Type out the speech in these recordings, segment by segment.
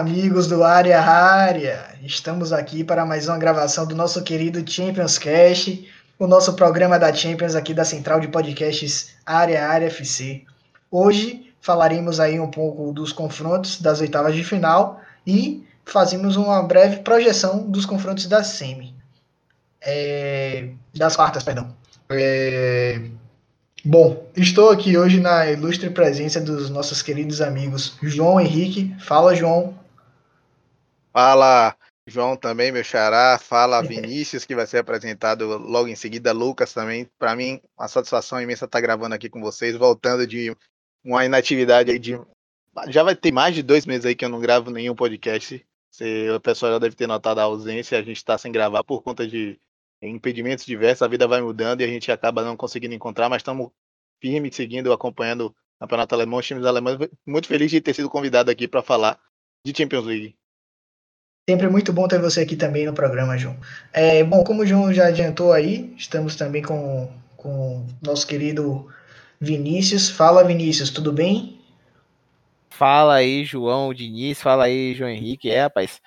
Amigos do Área Área! Estamos aqui para mais uma gravação do nosso querido Champions Cast, o nosso programa da Champions aqui da Central de Podcasts Área Área FC. Hoje falaremos aí um pouco dos confrontos das oitavas de final e fazemos uma breve projeção dos confrontos da semi. É... das quartas, perdão. É... Bom, estou aqui hoje na ilustre presença dos nossos queridos amigos João Henrique. Fala, João. Fala, João também, meu xará. Fala, Vinícius, que vai ser apresentado logo em seguida. Lucas também. Para mim, uma satisfação imensa estar gravando aqui com vocês, voltando de uma inatividade aí de. Já vai ter mais de dois meses aí que eu não gravo nenhum podcast. o pessoal já deve ter notado a ausência. A gente está sem gravar por conta de impedimentos diversos, a vida vai mudando e a gente acaba não conseguindo encontrar, mas estamos firmes, seguindo, acompanhando o Campeonato Alemão, os times alemães. Muito feliz de ter sido convidado aqui para falar de Champions League. Sempre muito bom ter você aqui também no programa, João. É, bom, como o João já adiantou aí, estamos também com, com nosso querido Vinícius. Fala, Vinícius, tudo bem? Fala aí, João Diniz. Fala aí, João Henrique. É, rapaz,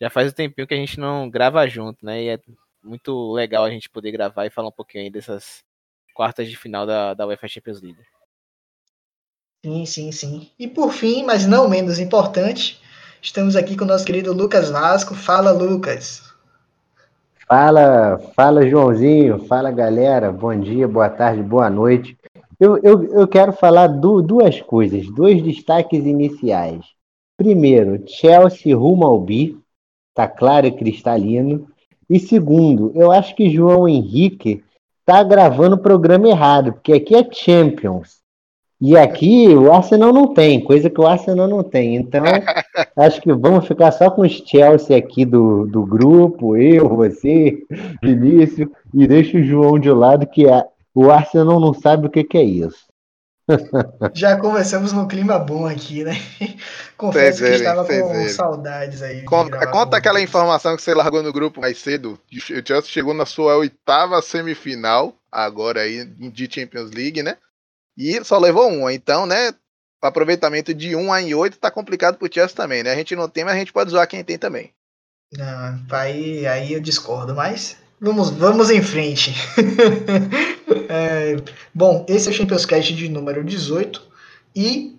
já faz um tempinho que a gente não grava junto, né? E é muito legal a gente poder gravar e falar um pouquinho aí dessas quartas de final da, da UEFA Champions League. Sim, sim, sim. E por fim, mas não menos importante, estamos aqui com o nosso querido Lucas Vasco. Fala, Lucas. Fala, fala, Joãozinho. Fala, galera. Bom dia, boa tarde, boa noite. Eu, eu, eu quero falar duas coisas, dois destaques iniciais. Primeiro, Chelsea rumo ao bi, tá claro e cristalino. E segundo, eu acho que João Henrique tá gravando o programa errado, porque aqui é Champions. E aqui o Arsenal não tem, coisa que o Arsenal não tem. Então, acho que vamos ficar só com os Chelsea aqui do, do grupo, eu, você, Vinícius, e deixa o João de lado, que a, o Arsenal não sabe o que, que é isso. Já começamos no clima bom aqui, né? Confesso que estava com saudades aí. Conta, conta aquela informação que você largou no grupo mais cedo. O Chelsea chegou na sua oitava semifinal, agora aí de Champions League, né? E só levou uma. Então, né? O aproveitamento de 1 em 8 tá complicado pro Chelsea também, né? A gente não tem, mas a gente pode zoar quem tem também. Não, aí, aí eu discordo, mas Vamos, vamos em frente. é, bom, esse é o Champions Cast de número 18 e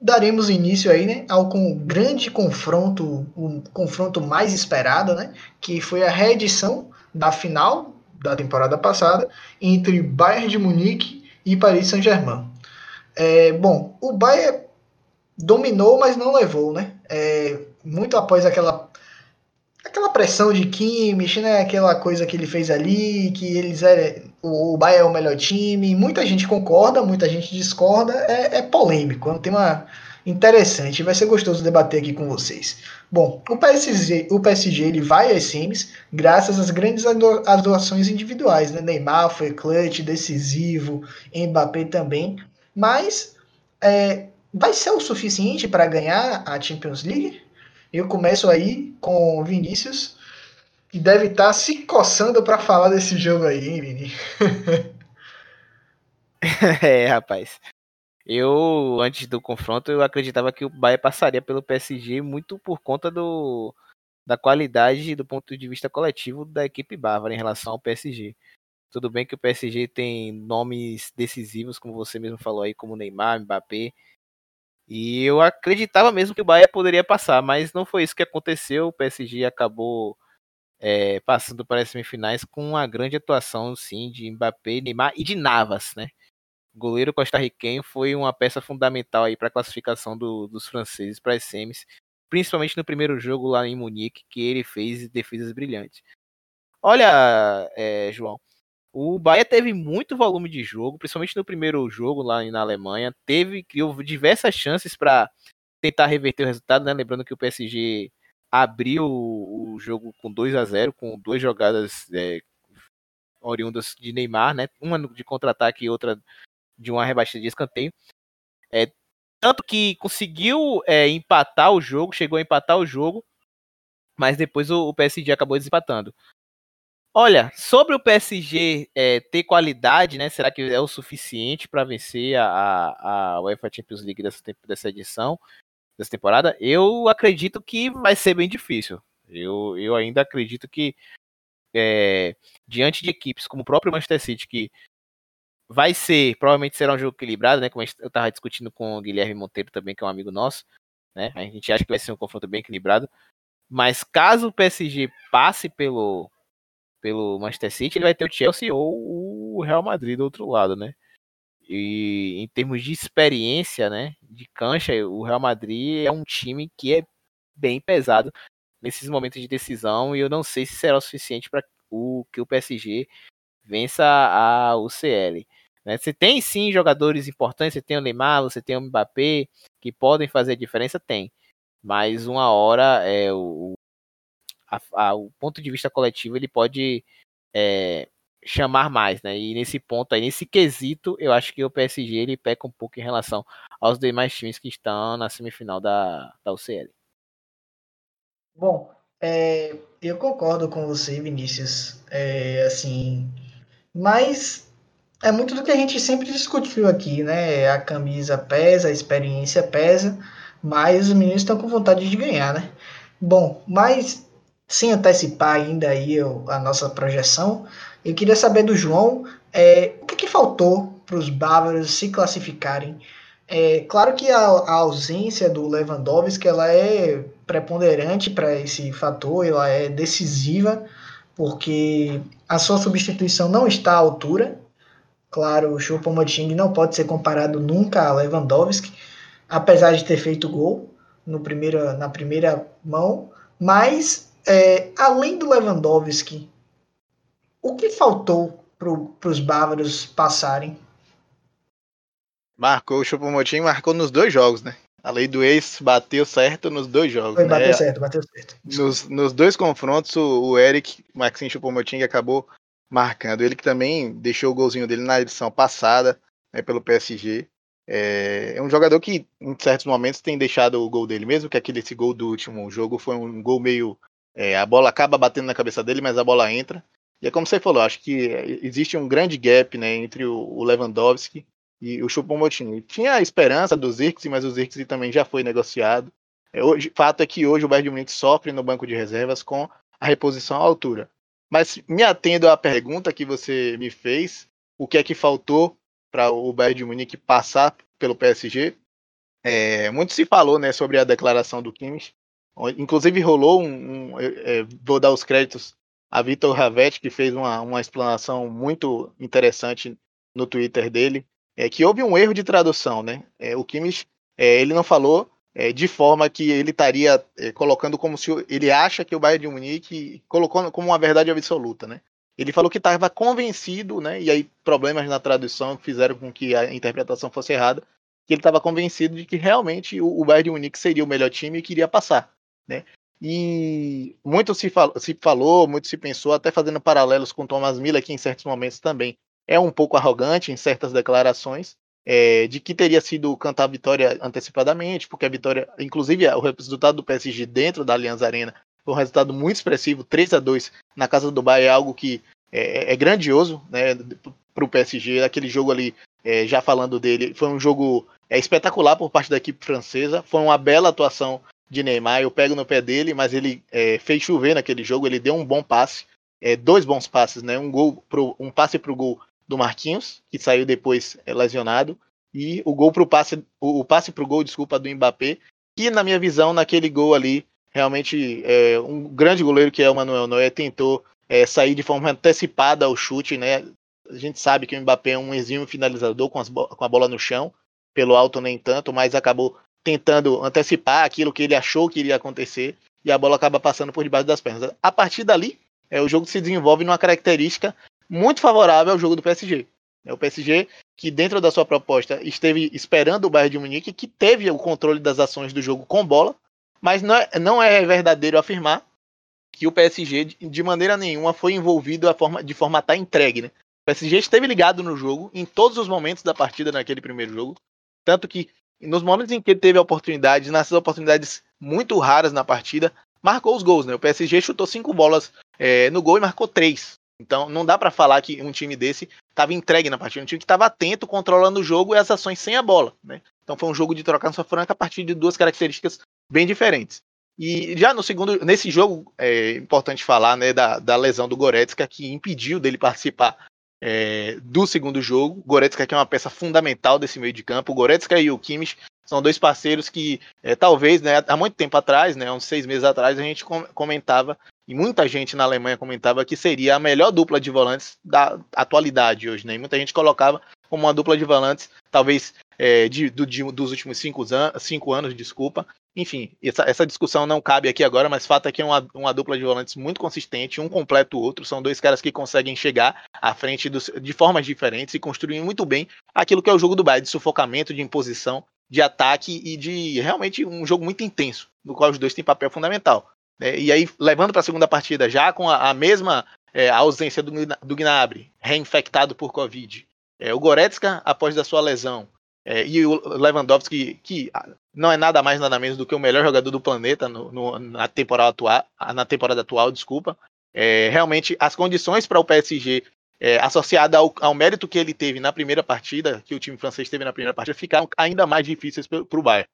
daremos início aí, né, ao com grande confronto, o confronto mais esperado, né, que foi a reedição da final da temporada passada entre Bayern de Munique e Paris Saint-Germain. É, bom, o Bayern dominou, mas não levou, né? É, muito após aquela aquela pressão de Kimmich, né? Aquela coisa que ele fez ali, que eles é o, o Bayern é o melhor time. Muita gente concorda, muita gente discorda. É, é polêmico, é um tema interessante. Vai ser gostoso debater aqui com vocês. Bom, o PSG, o PSG ele vai às semis graças às grandes atuações individuais, né? Neymar foi clutch, decisivo, Mbappé também. Mas é, vai ser o suficiente para ganhar a Champions League? Eu começo aí com o Vinícius, que deve estar tá se coçando para falar desse jogo aí, hein, Vini? é, rapaz. Eu, antes do confronto, eu acreditava que o Bahia passaria pelo PSG muito por conta do, da qualidade do ponto de vista coletivo da equipe bávara em relação ao PSG. Tudo bem que o PSG tem nomes decisivos, como você mesmo falou aí, como Neymar, Mbappé, e eu acreditava mesmo que o Bahia poderia passar, mas não foi isso que aconteceu. O PSG acabou é, passando para as semifinais com uma grande atuação, sim, de Mbappé, Neymar e de Navas, né? Goleiro costarriquenho foi uma peça fundamental aí para a classificação do, dos franceses para as semis, principalmente no primeiro jogo lá em Munique, que ele fez defesas brilhantes. Olha, é, João, o Bahia teve muito volume de jogo, principalmente no primeiro jogo lá na Alemanha. Teve, criou diversas chances para tentar reverter o resultado, né? Lembrando que o PSG abriu o jogo com 2 a 0 com duas jogadas é, oriundas de Neymar, né? Uma de contra-ataque e outra de uma rebatida de escanteio. É, tanto que conseguiu é, empatar o jogo, chegou a empatar o jogo, mas depois o, o PSG acabou desempatando. Olha, sobre o PSG é, ter qualidade, né? Será que é o suficiente para vencer a, a, a UEFA Champions League dessa, dessa edição? dessa temporada, eu acredito que vai ser bem difícil. Eu, eu ainda acredito que é, diante de equipes como o próprio Manchester City, que vai ser, provavelmente será um jogo equilibrado, né? Como eu estava discutindo com o Guilherme Monteiro também, que é um amigo nosso, né? A gente acha que vai ser um confronto bem equilibrado. Mas caso o PSG passe pelo, pelo Manchester City, ele vai ter o Chelsea ou o Real Madrid do outro lado, né? E em termos de experiência, né, de cancha, o Real Madrid é um time que é bem pesado nesses momentos de decisão e eu não sei se será o suficiente para o que o PSG vença a UCL. Né? Você tem sim jogadores importantes, você tem o Neymar, você tem o Mbappé que podem fazer diferença, tem. Mas uma hora é o, a, a, o ponto de vista coletivo ele pode é, chamar mais, né? E nesse ponto aí, nesse quesito, eu acho que o PSG ele peca um pouco em relação aos demais times que estão na semifinal da, da UCL. Bom, é, eu concordo com você, Vinícius. É, assim, mas é muito do que a gente sempre discutiu aqui, né? A camisa pesa, a experiência pesa, mas os meninos estão com vontade de ganhar, né? Bom, mas sem antecipar ainda aí a nossa projeção, eu queria saber do João é, o que, que faltou para os bávaros se classificarem. É, claro que a, a, ausência do Lewandowski ela é preponderante para esse fator, ela é decisiva, porque a sua substituição não está à altura. Claro, o Choupo-Moting não pode ser comparado nunca a Lewandowski, apesar de ter feito gol no primeiro, na primeira mão, mas é, além do Lewandowski o que faltou para os bávaros passarem? Marcou o Chupomotim, marcou nos dois jogos, né? A lei do ex bateu certo nos dois jogos. Foi, né? bateu certo, bateu certo. Nos, nos dois confrontos, o, o Eric Maxim Chupomoting acabou marcando. Ele que também deixou o golzinho dele na edição passada, né, pelo PSG. É, é, um jogador que, em certos momentos, tem deixado o gol dele, mesmo que aquele esse gol do último jogo foi um gol meio. É, a bola acaba batendo na cabeça dele, mas a bola entra. E é como você falou, acho que existe um grande gap né, entre o Lewandowski e o Choupo-Moting. Tinha a esperança do Zirkzee, mas o Zirkzee também já foi negociado. É, fato é que hoje o Bayern de Munique sofre no banco de reservas com a reposição à altura. Mas me atendo à pergunta que você me fez, o que é que faltou para o Bayern de Munique passar pelo PSG? É, muito se falou né, sobre a declaração do Kimmich. Inclusive rolou um, um é, vou dar os créditos a Vitor Ravetti, que fez uma, uma explanação muito interessante no Twitter dele, é que houve um erro de tradução, né? É, o Kimmich, é, ele não falou é, de forma que ele estaria é, colocando como se ele acha que o Bayern de Munique colocou como uma verdade absoluta, né? Ele falou que estava convencido, né? E aí problemas na tradução fizeram com que a interpretação fosse errada, que ele estava convencido de que realmente o, o Bayern de Munique seria o melhor time e queria passar, né? E muito se, fal se falou, muito se pensou, até fazendo paralelos com Thomas Miller, que em certos momentos também é um pouco arrogante em certas declarações, é, de que teria sido cantar a vitória antecipadamente, porque a vitória, inclusive o resultado do PSG dentro da Allianz Arena foi um resultado muito expressivo, 3 a 2 na casa do Dubai é algo que é, é grandioso né, para o PSG. Aquele jogo ali, é, já falando dele, foi um jogo é, espetacular por parte da equipe francesa, foi uma bela atuação de Neymar, eu pego no pé dele, mas ele é, fez chover naquele jogo, ele deu um bom passe, é, dois bons passes, né? Um gol pro, um passe para o gol do Marquinhos, que saiu depois é, lesionado, e o gol pro passe, o, o passe para o gol, desculpa, do Mbappé, que na minha visão, naquele gol ali, realmente é, um grande goleiro que é o Manuel Neuer tentou é, sair de forma antecipada ao chute, né? A gente sabe que o Mbappé é um exímio finalizador com, com a bola no chão, pelo alto nem tanto, mas acabou tentando antecipar aquilo que ele achou que iria acontecer e a bola acaba passando por debaixo das pernas. A partir dali, é, o jogo se desenvolve numa característica muito favorável ao jogo do PSG. É o PSG que dentro da sua proposta esteve esperando o Bayern de Munique, que teve o controle das ações do jogo com bola, mas não é, não é verdadeiro afirmar que o PSG de maneira nenhuma foi envolvido forma, de forma estar entregue. Né? O PSG esteve ligado no jogo em todos os momentos da partida naquele primeiro jogo, tanto que nos momentos em que ele teve a oportunidade, nessas oportunidades muito raras na partida, marcou os gols, né? O PSG chutou cinco bolas é, no gol e marcou três. Então não dá para falar que um time desse estava entregue na partida, um time que estava atento, controlando o jogo e as ações sem a bola, né? Então foi um jogo de trocar sua franca a partir de duas características bem diferentes. E já no segundo, nesse jogo, é importante falar né, da, da lesão do Goretzka, que impediu dele participar é, do segundo jogo. Goretzka que é uma peça fundamental desse meio de campo. O Goretzka e o Kimmich são dois parceiros que é, talvez, né, há muito tempo atrás, né, uns seis meses atrás, a gente comentava, e muita gente na Alemanha comentava que seria a melhor dupla de volantes da atualidade hoje. Né, e muita gente colocava como uma dupla de volantes, talvez é, de, do, de, dos últimos cinco, an cinco anos, desculpa. Enfim, essa, essa, discussão não cabe aqui agora, mas fato é que é uma, uma dupla de volantes muito consistente, um completa o outro. São dois caras que conseguem chegar à frente dos, de formas diferentes e construir muito bem aquilo que é o jogo do Bayern, de sufocamento, de imposição de ataque e de realmente um jogo muito intenso, no qual os dois têm papel fundamental. Né? E aí, levando para a segunda partida, já com a, a mesma é, ausência do, do Gnabry, reinfectado por Covid, é, o Goretzka, após da sua lesão, é, e o Lewandowski, que não é nada mais nada menos do que o melhor jogador do planeta no, no, na, temporada atual, na temporada atual, desculpa. É, realmente, as condições para o PSG é, associada ao, ao, mérito que ele teve na primeira partida, que o time francês teve na primeira partida, ficaram ainda mais difíceis para o Bayern.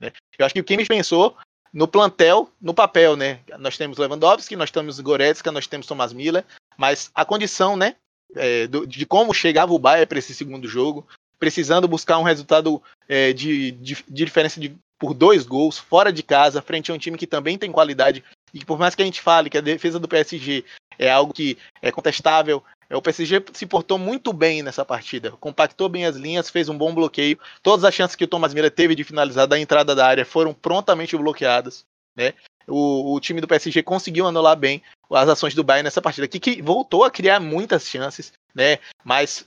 Né? Eu acho que o Kimmich pensou no plantel, no papel, né? Nós temos Lewandowski, nós temos Goretzka, nós temos Thomas Miller, mas a condição, né, é, do, de como chegava o Bayern para esse segundo jogo, precisando buscar um resultado é, de, de, de, diferença de, por dois gols fora de casa, frente a um time que também tem qualidade e que por mais que a gente fale que a defesa do PSG é algo que é contestável, o PSG se portou muito bem nessa partida, compactou bem as linhas, fez um bom bloqueio. Todas as chances que o Thomas Miller teve de finalizar da entrada da área foram prontamente bloqueadas. Né? O, o time do PSG conseguiu anular bem as ações do Bayern nessa partida, que voltou a criar muitas chances, né? mas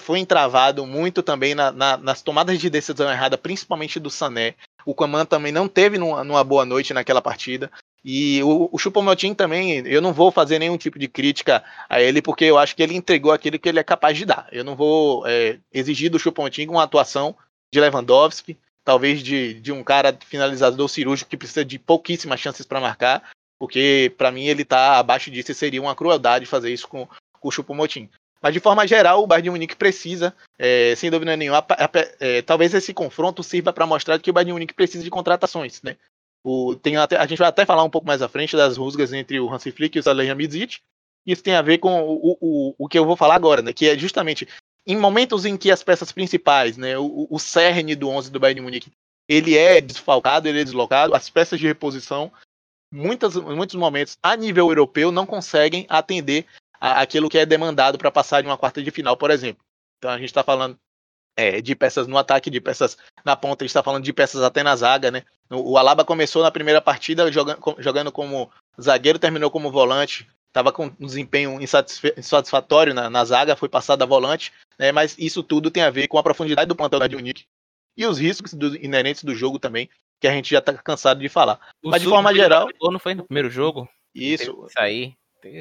foi entravado muito também na, na, nas tomadas de decisão errada, principalmente do Sané. O Coman também não teve numa, numa boa noite naquela partida. E o, o também, eu não vou fazer nenhum tipo de crítica a ele, porque eu acho que ele entregou aquilo que ele é capaz de dar. Eu não vou é, exigir do Chupomotin uma atuação de Lewandowski, talvez de, de um cara finalizador cirúrgico que precisa de pouquíssimas chances para marcar, porque para mim ele está abaixo disso e seria uma crueldade fazer isso com, com o Chupomotin. Mas de forma geral, o Bayern de Munique precisa, é, sem dúvida nenhuma, é, talvez esse confronto sirva para mostrar que o Bayern de Munique precisa de contratações, né? O, tem até, a gente vai até falar um pouco mais à frente das rusgas entre o Hansi Flick e o Salihamidzic. Isso tem a ver com o, o, o que eu vou falar agora, né? Que é justamente em momentos em que as peças principais, né, o, o cerne do 11 do Bayern Munique, ele é desfalcado, ele é deslocado, as peças de reposição, muitas, muitos momentos a nível europeu não conseguem atender a, aquilo que é demandado para passar de uma quarta de final, por exemplo. Então a gente está falando é, de peças no ataque, de peças na ponta, a gente está falando de peças até na zaga, né? O Alaba começou na primeira partida jogando, jogando como zagueiro, terminou como volante, estava com um desempenho insatisfatório na, na, zaga, foi passado a volante, né? Mas isso tudo tem a ver com a profundidade do plantel da Unique e os riscos do, inerentes do jogo também, que a gente já está cansado de falar. O Mas de forma geral. Não foi no primeiro jogo? Isso. Isso aí.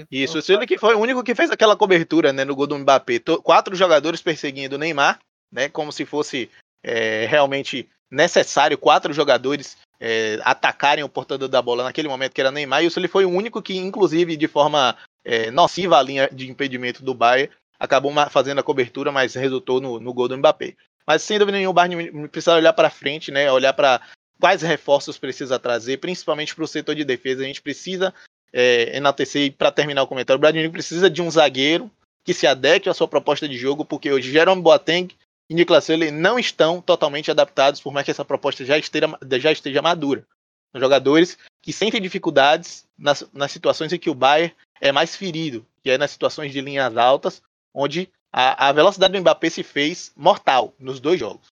Isso, ele que foi o único que fez aquela cobertura né, no gol do Mbappé. Quatro jogadores perseguindo o Neymar né? Como se fosse é, realmente necessário quatro jogadores é, atacarem o portador da bola naquele momento que era Neymar. E o Sully foi o único que, inclusive, de forma é, nociva à linha de impedimento do Bayern, acabou fazendo a cobertura, mas resultou no, no gol do Mbappé. Mas sem dúvida nenhuma, o Bayern precisa olhar para frente, né? Olhar para quais reforços precisa trazer, principalmente para o setor de defesa. A gente precisa é, enaltecer para terminar o comentário. O Bayern precisa de um zagueiro que se adeque à sua proposta de jogo, porque hoje Jerome Boateng e Niklas Süle não estão totalmente adaptados, por mais que essa proposta já esteja, já esteja madura. São jogadores que sentem dificuldades nas, nas situações em que o Bayern é mais ferido, que é nas situações de linhas altas, onde a, a velocidade do Mbappé se fez mortal nos dois jogos.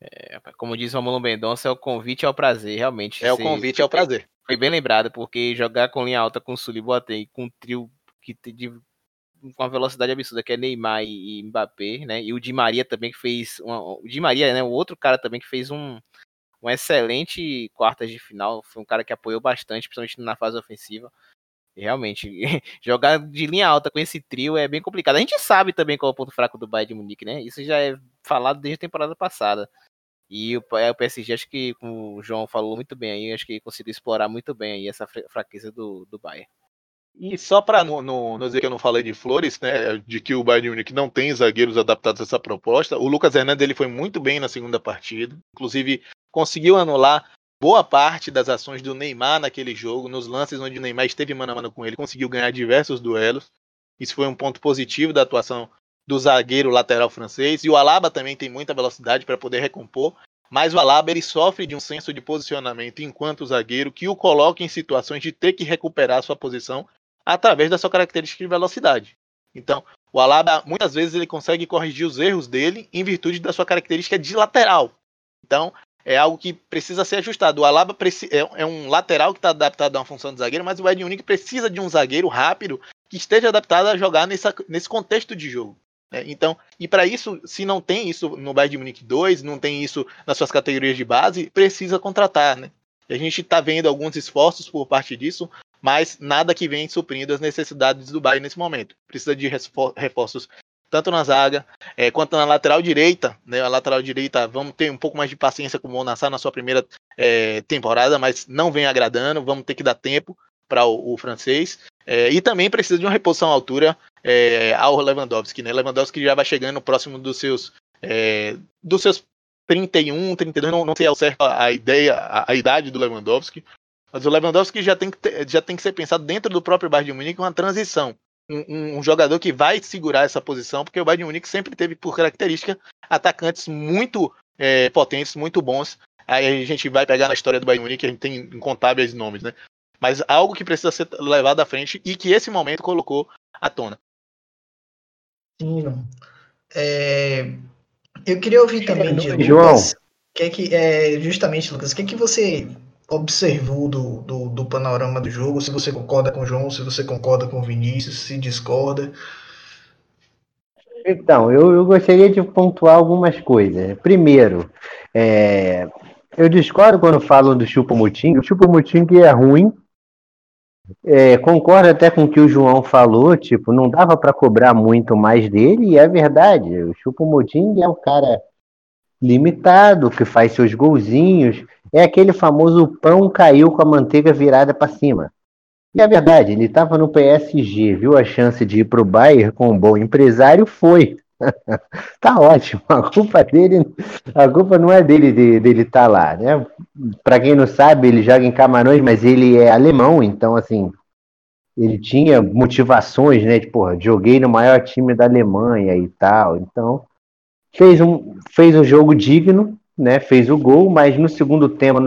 É, como diz o Romulo Mendonça, é o convite ao prazer, realmente. É o convite ao prazer. Foi bem lembrado, porque jogar com linha alta com o Sully Boateng, com um trio que de com uma velocidade absurda, que é Neymar e, Mbappé, né? E o Di Maria também que fez. Uma, o Di Maria, né? O outro cara também que fez um, um excelente quartas de final. Foi um cara que apoiou bastante, principalmente na fase ofensiva. E realmente, jogar de linha alta com esse trio é bem complicado. A gente sabe também qual é o ponto fraco do Bayern de Munique, né? Isso já é falado desde a temporada passada. E o, é, o PSG, acho que, como o João falou muito bem aí, acho que conseguiu explorar muito bem aí essa fraqueza do, do Bayern. E só para não, não, não, dizer que eu não falei de Flores, né, de que o Bayern Munique não tem zagueiros adaptados a essa proposta, o Lucas Hernandes ele foi muito bem na segunda partida, inclusive conseguiu anular boa parte das ações do Neymar naquele jogo, nos lances onde o Neymar esteve mano a mano com ele, conseguiu ganhar diversos duelos. Isso foi um ponto positivo da atuação do zagueiro lateral francês. E o Alaba também tem muita velocidade para poder recompor. Mas o Alaba ele sofre de um senso de posicionamento enquanto zagueiro que o coloca em situações de ter que recuperar sua posição através da sua característica de velocidade. Então, o Alaba muitas vezes ele consegue corrigir os erros dele em virtude da sua característica de lateral. Então, é algo que precisa ser ajustado. O Alaba é, é um lateral que está adaptado a uma função de zagueiro, mas o Ed Unique precisa de um zagueiro rápido que esteja adaptado a jogar nessa, nesse contexto de jogo. Né? Então, e para isso, se não tem isso no Bayern de Munique 2, não tem isso nas suas categorias de base, precisa contratar. Né? E a gente está vendo alguns esforços por parte disso, mas nada que vem suprindo as necessidades do Bayern nesse momento. Precisa de reforços tanto na zaga é, quanto na lateral direita. Né? A lateral direita, vamos ter um pouco mais de paciência com o Monassar na sua primeira é, temporada, mas não vem agradando. Vamos ter que dar tempo para o, o, francês. É, e também precisa de uma reposição à altura ao Lewandowski. Né? Lewandowski já vai chegando próximo dos seus, dos seus 31, 32, não, não sei ao certo a ideia, a, a, idade do Lewandowski. Mas o Lewandowski já tem que, ter, já tem que ser pensado dentro do próprio Bayern de Munique uma transição um, um, jogador que vai segurar essa posição, porque o Bayern Munique sempre teve por característica atacantes muito é, potentes, muito bons. Aí a gente vai pegar na história do Bayern Munique, a gente tem incontáveis nomes, né? Mas algo que precisa ser levado à frente e que esse momento colocou à tona. Sim, é, eu queria ouvir também de João. Lucas, que é que é justamente Lucas, o que é que você observou do, do, do, panorama do jogo, se você concorda com o João, se você concorda com o Vinícius, se discorda. Então, eu, eu gostaria de pontuar algumas coisas. Primeiro, é, eu discordo quando falam do Chupomuting. O Chupomuting é ruim. É, concordo até com o que o João falou, tipo, não dava para cobrar muito mais dele, e é verdade. O Chupomuting é um cara limitado, que faz seus golzinhos, é aquele famoso pão caiu com a manteiga virada para cima. E é verdade, ele estava no PSG, viu a chance de ir para o Bayern com um bom empresário, foi. tá ótimo, a culpa dele, a culpa não é dele de, dele estar tá lá, né? Para quem não sabe, ele joga em Camarões, mas ele é alemão, então assim, ele tinha motivações, né? Porra, joguei no maior time da Alemanha e tal, então fez um, fez um jogo digno, né? Fez o gol, mas no segundo tempo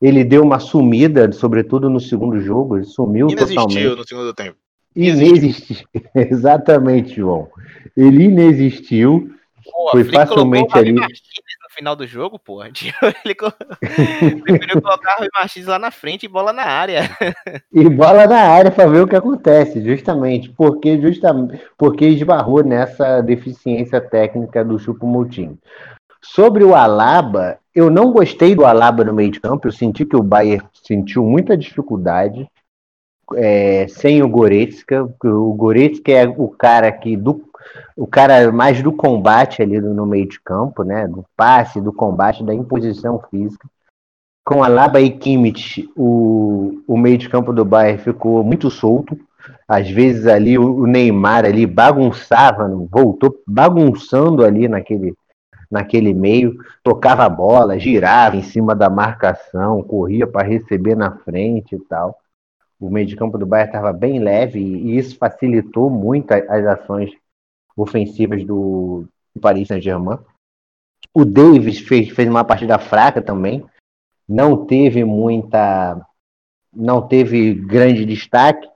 ele deu uma sumida, sobretudo no segundo jogo, ele sumiu Inexistiu totalmente. no segundo tempo. Inexistiu. Exatamente, João. Ele inexistiu. Pô, foi facilmente ali. No final do jogo, pô. Ele preferiu colocar o Martins lá na frente e bola na área. E bola na área para ver o que acontece, justamente. Porque, justamente, porque esbarrou nessa deficiência técnica do Chupo Moutinho. Sobre o Alaba, eu não gostei do Alaba no meio de campo. Eu senti que o Bayern sentiu muita dificuldade é, sem o Goretzka. O Goretzka é o cara que do, o cara mais do combate ali no meio de campo, né? Do passe, do combate, da imposição física. Com Alaba e Kimmich, o, o meio de campo do Bayern ficou muito solto. Às vezes ali o Neymar ali bagunçava, voltou bagunçando ali naquele naquele meio, tocava a bola, girava em cima da marcação, corria para receber na frente e tal. O meio de campo do Bayern estava bem leve e isso facilitou muito as ações ofensivas do Paris Saint-Germain. O Davis fez, fez uma partida fraca também, não teve muita, não teve grande destaque,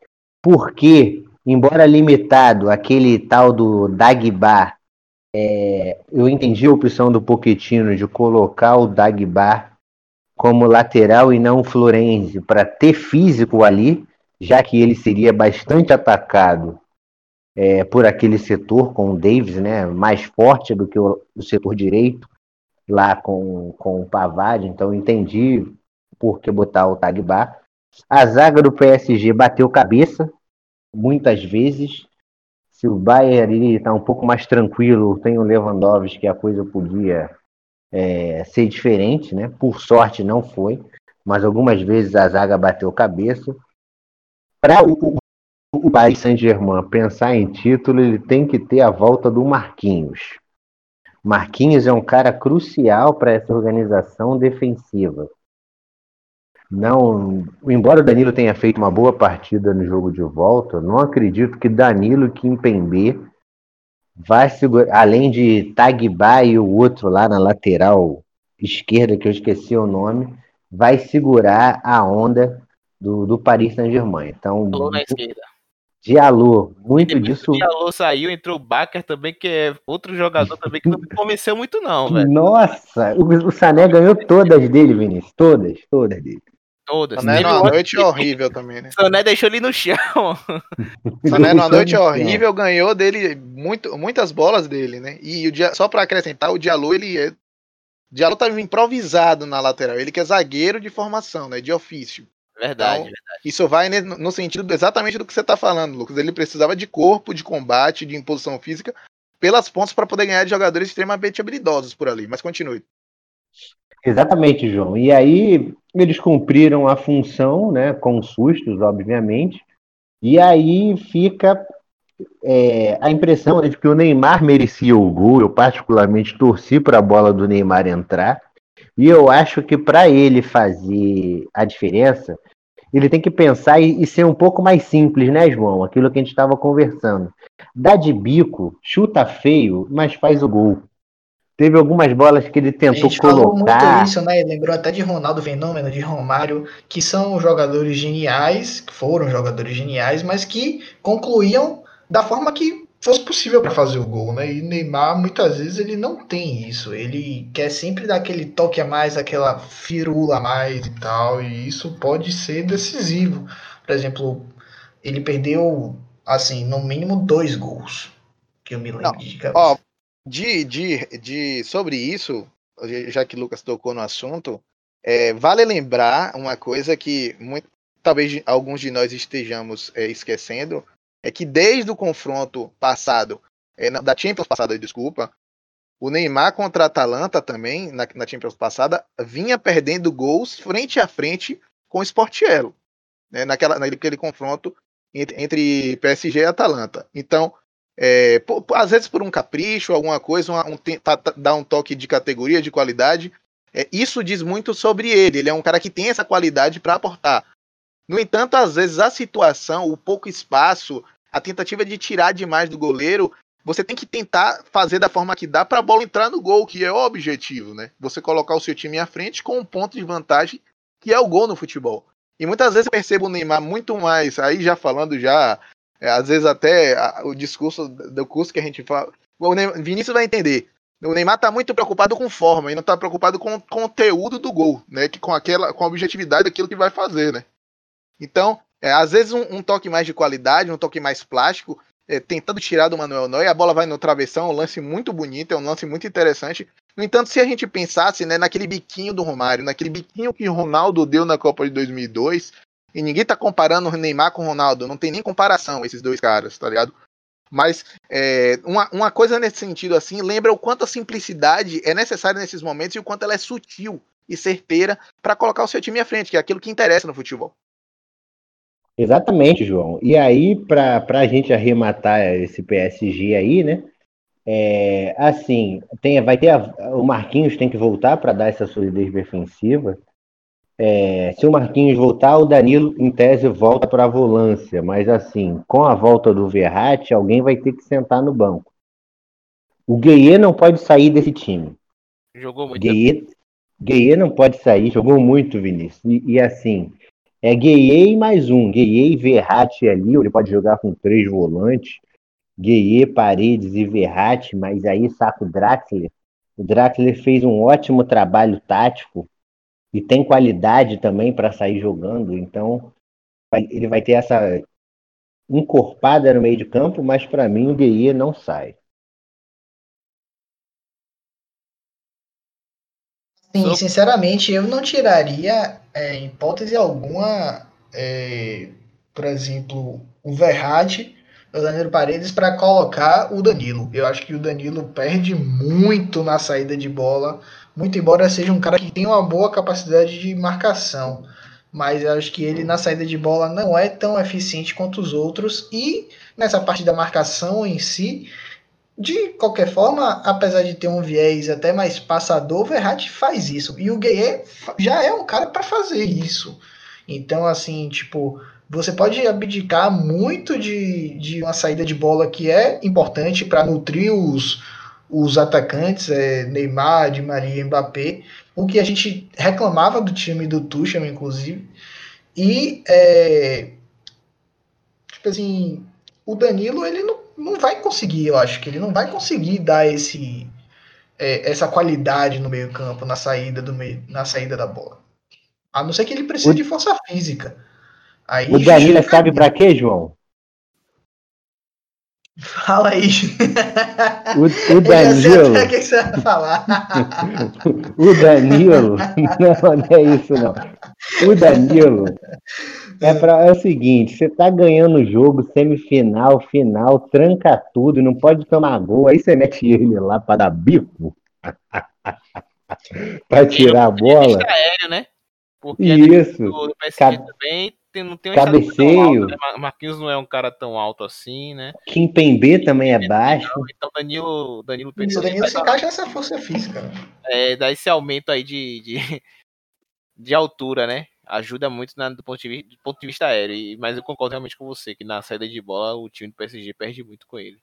porque, embora limitado, aquele tal do Dagba é, eu entendi a opção do Pochettino de colocar o Dagbar como lateral e não o Florenzi para ter físico ali, já que ele seria bastante atacado é, por aquele setor com o Davis, né, mais forte do que o, o setor direito lá com, com o Pavard, então entendi por que botar o Dagbar. A zaga do PSG bateu cabeça muitas vezes, se o Bayern está um pouco mais tranquilo, tem o Lewandowski, que a coisa podia é, ser diferente, né? Por sorte não foi, mas algumas vezes a zaga bateu cabeça. para o, o Paris Saint-Germain pensar em título, ele tem que ter a volta do Marquinhos. Marquinhos é um cara crucial para essa organização defensiva. Não, embora o Danilo tenha feito uma boa partida no jogo de volta, não acredito que Danilo Kimpembe vai segurar, além de Tagba e o outro lá na lateral esquerda, que eu esqueci o nome, vai segurar a onda do, do Paris Saint-Germain. Então, Alô na esquerda. Diallo, muito disso. O Diallo saiu, entrou o Baker também, que é outro jogador também que não me convenceu muito, não, velho. Nossa, o, o Sané ganhou todas dele, Vinícius. Todas, todas dele. Todas. Sané numa noite que- horrível também, né? Sané deixou ele no chão. Sané numa noite horrível ganhou dele muito, muitas bolas dele, né? E o Dia- só pra acrescentar, o Diallo, ele é. O Diallo tava improvisado na lateral. Ele que é zagueiro de formação, né? De ofício. Verdade. Então, Isso vai no sentido exatamente do que você tá falando, Lucas. Ele precisava de corpo, de combate, de imposição física pelas pontas para poder ganhar de jogadores extremamente habilidosos por ali. Mas continue. Exatamente, João. E aí eles cumpriram a função, né, com sustos, obviamente. E aí fica é, a impressão de que o Neymar merecia o gol. Eu particularmente torci para a bola do Neymar entrar. E eu acho que para ele fazer a diferença, ele tem que pensar e, e ser um pouco mais simples, né, João? Aquilo que a gente estava conversando. Dá de bico, chuta feio, mas faz o gol. Teve algumas bolas que ele A tentou gente falou muito colocar. isso, né? Lembrou até de Ronaldo Fenômeno, de Romário, que são jogadores geniais, que foram jogadores geniais, mas que concluíam da forma que fosse possível para fazer o gol, né? E Neymar muitas vezes ele não tem isso, ele quer sempre dar aquele toque a mais, aquela firula a mais e tal, e isso pode ser decisivo. Por exemplo, ele perdeu assim, no mínimo dois gols que eu me lembro Não, de cabeça. Ó, de, de, de, sobre isso, já que Lucas tocou no assunto, é, vale lembrar uma coisa que muito, talvez alguns de nós estejamos é, esquecendo, é que desde o confronto passado, é, da Champions passada, desculpa, o Neymar contra a Atalanta também, na, na Champions passada, vinha perdendo gols frente a frente com o Sportiello, né, naquela, naquele confronto entre, entre PSG e Atalanta. Então, é, po- po- às vezes por um capricho, alguma coisa, um, te- tá- tá- dar um toque de categoria, de qualidade. É, isso diz muito sobre ele. Ele é um cara que tem essa qualidade para aportar. No entanto, às vezes a situação, o pouco espaço, a tentativa de tirar demais do goleiro, você tem que tentar fazer da forma que dá para a bola entrar no gol, que é o objetivo, né? Você colocar o seu time à frente com um ponto de vantagem, que é o gol no futebol. E muitas vezes eu percebo o Neymar muito mais, aí já falando já é, às vezes até a- o discurso do curso que a gente fala. O Neymar, Vinícius vai entender. O Neymar tá muito preocupado com forma e não tá preocupado com o conteúdo do gol, né? Que com aquela, com a objetividade daquilo que vai fazer, né? Então, é, às vezes um, um toque mais de qualidade, um toque mais plástico, é, tentando tirar do Manuel Neuer, a bola vai no travessão, um lance muito bonito, é um lance muito interessante. No entanto, se a gente pensasse né, naquele biquinho do Romário, naquele biquinho que Ronaldo deu na Copa de 2002, e ninguém tá comparando o Neymar com o Ronaldo, não tem nem comparação esses dois caras, tá ligado? Mas é, uma, uma coisa nesse sentido assim, lembra o quanto a simplicidade é necessária nesses momentos e o quanto ela é sutil e certeira para colocar o seu time à frente, que é aquilo que interessa no futebol. Exatamente, João. E aí, para a gente arrematar esse PSG aí, né? É, assim, tem, vai ter a- o Marquinhos tem que voltar para dar essa solidez defensiva. É, se o Marquinhos voltar, o Danilo, em tese, volta para a volância. Mas assim, com a volta do Verratti, alguém vai ter que sentar no banco. O Gueye não pode sair desse time. Jogou muito. Gueye, Gueye não pode sair, jogou muito, Vinícius. E, e assim, é Gueye e mais um. Gueye e Verratti ali, ele pode jogar com três volantes. Gueye, Paredes e Verratti, mas aí saca o Draxler. O Draxler fez um ótimo trabalho tático e tem qualidade também para sair jogando, então ele vai ter essa encorpada no meio de campo, mas para mim o Gueye não sai. Sim, sinceramente, eu não tiraria, é, em hipótese alguma, é, por exemplo, o Verratti, o Danilo Paredes, para colocar o Danilo. Eu acho que o Danilo perde muito na saída de bola, muito embora seja um cara que tem uma boa capacidade de marcação. mas eu acho que ele na saída de bola não é tão eficiente quanto os outros e nessa parte da marcação em si, de qualquer forma, apesar de ter um viés até mais passador, o Verratti faz isso e o Gueye já é um cara para fazer isso. Então, assim, tipo, você pode abdicar muito de, de uma saída de bola que é importante para nutrir os, os atacantes, é, Neymar, Di Maria, Mbappé, o que a gente reclamava do time do Tuchel, inclusive. E, é, tipo assim, o Danilo, ele não, não vai conseguir, eu acho que ele não vai conseguir dar esse, é, essa qualidade no meio campo, na saída, do meio, na saída da bola. A não ser que ele precise o... de força física. Aí, o Danilo sabe para quê, João? Fala aí. O, o Danilo. O que você vai falar. o Danilo. Não, não é isso, não. O Danilo é, pra, é o seguinte: você tá ganhando o jogo, semifinal, final, tranca tudo, não pode tomar gol. Aí você mete ele lá para dar bico. para tirar a bola. Aéreo, né? Porque Isso. Do PSG também não tem um Cabeceio. Alto, né? Marquinhos não é um cara tão alto assim, né? Kim Pembe também é baixo. Então Danilo, Danilo, Danilo, Danilo se encaixa nessa força física. Né? É, dá esse aumento aí de, de, de altura, né? Ajuda muito na, do, ponto de vista, do ponto de vista aéreo. E, mas eu concordo realmente com você, que na saída de bola o time do PSG perde muito com ele.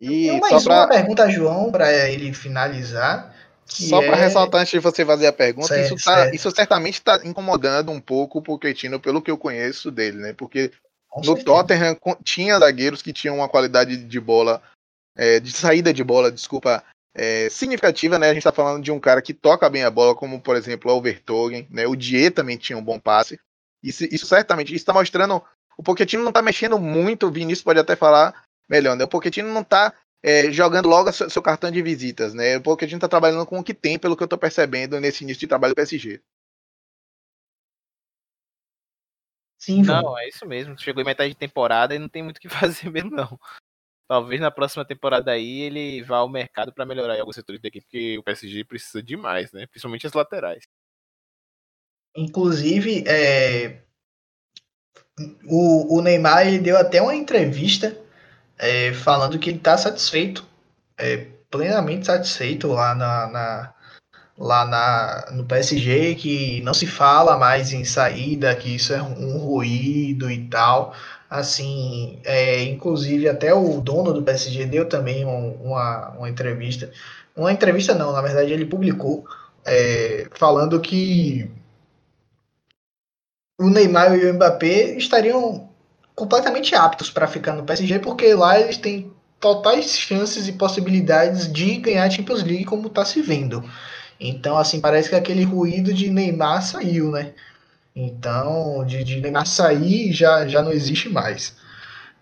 E mais só pra... uma pergunta, João, para ele finalizar. Só para é... ressaltar antes de você fazer a pergunta, certo, isso, tá, isso certamente está incomodando um pouco o Pochettino, pelo que eu conheço dele, né? Porque Com no certeza. Tottenham tinha zagueiros que tinham uma qualidade de bola, é, de saída de bola, desculpa, é, significativa, né? A gente está falando de um cara que toca bem a bola, como por exemplo o Overtogen, né? O Die também tinha um bom passe. Isso, isso certamente está mostrando. O Pochettino não está mexendo muito, o Vinícius pode até falar melhor, né? O Pochettino não está é, jogando logo seu, seu, cartão de visitas, né? Porque a gente tá trabalhando com o que tem, pelo que eu tô percebendo nesse início de trabalho do PSG. Sim, não, é isso mesmo. Chegou em metade de temporada e não tem muito o que fazer mesmo, não. Talvez na próxima temporada aí ele vá ao mercado para melhorar alguns setores da equipe, porque o PSG precisa demais, né? Principalmente as laterais. Inclusive, é... o, o Neymar ele deu até uma entrevista é, falando que ele está satisfeito, é, plenamente satisfeito lá na, na lá na, no PSG, que não se fala mais em saída, que isso é um ruído e tal. Assim, é, inclusive até o dono do PSG deu também um, uma, uma entrevista. Uma entrevista não, na verdade ele publicou é, falando que o Neymar e o Mbappé estariam completamente aptos para ficar no PSG, porque lá eles têm totais chances e possibilidades de ganhar a Champions League como está se vendo. Então, assim, parece que aquele ruído de Neymar saiu, né? Então, de, de Neymar sair já, já não existe mais.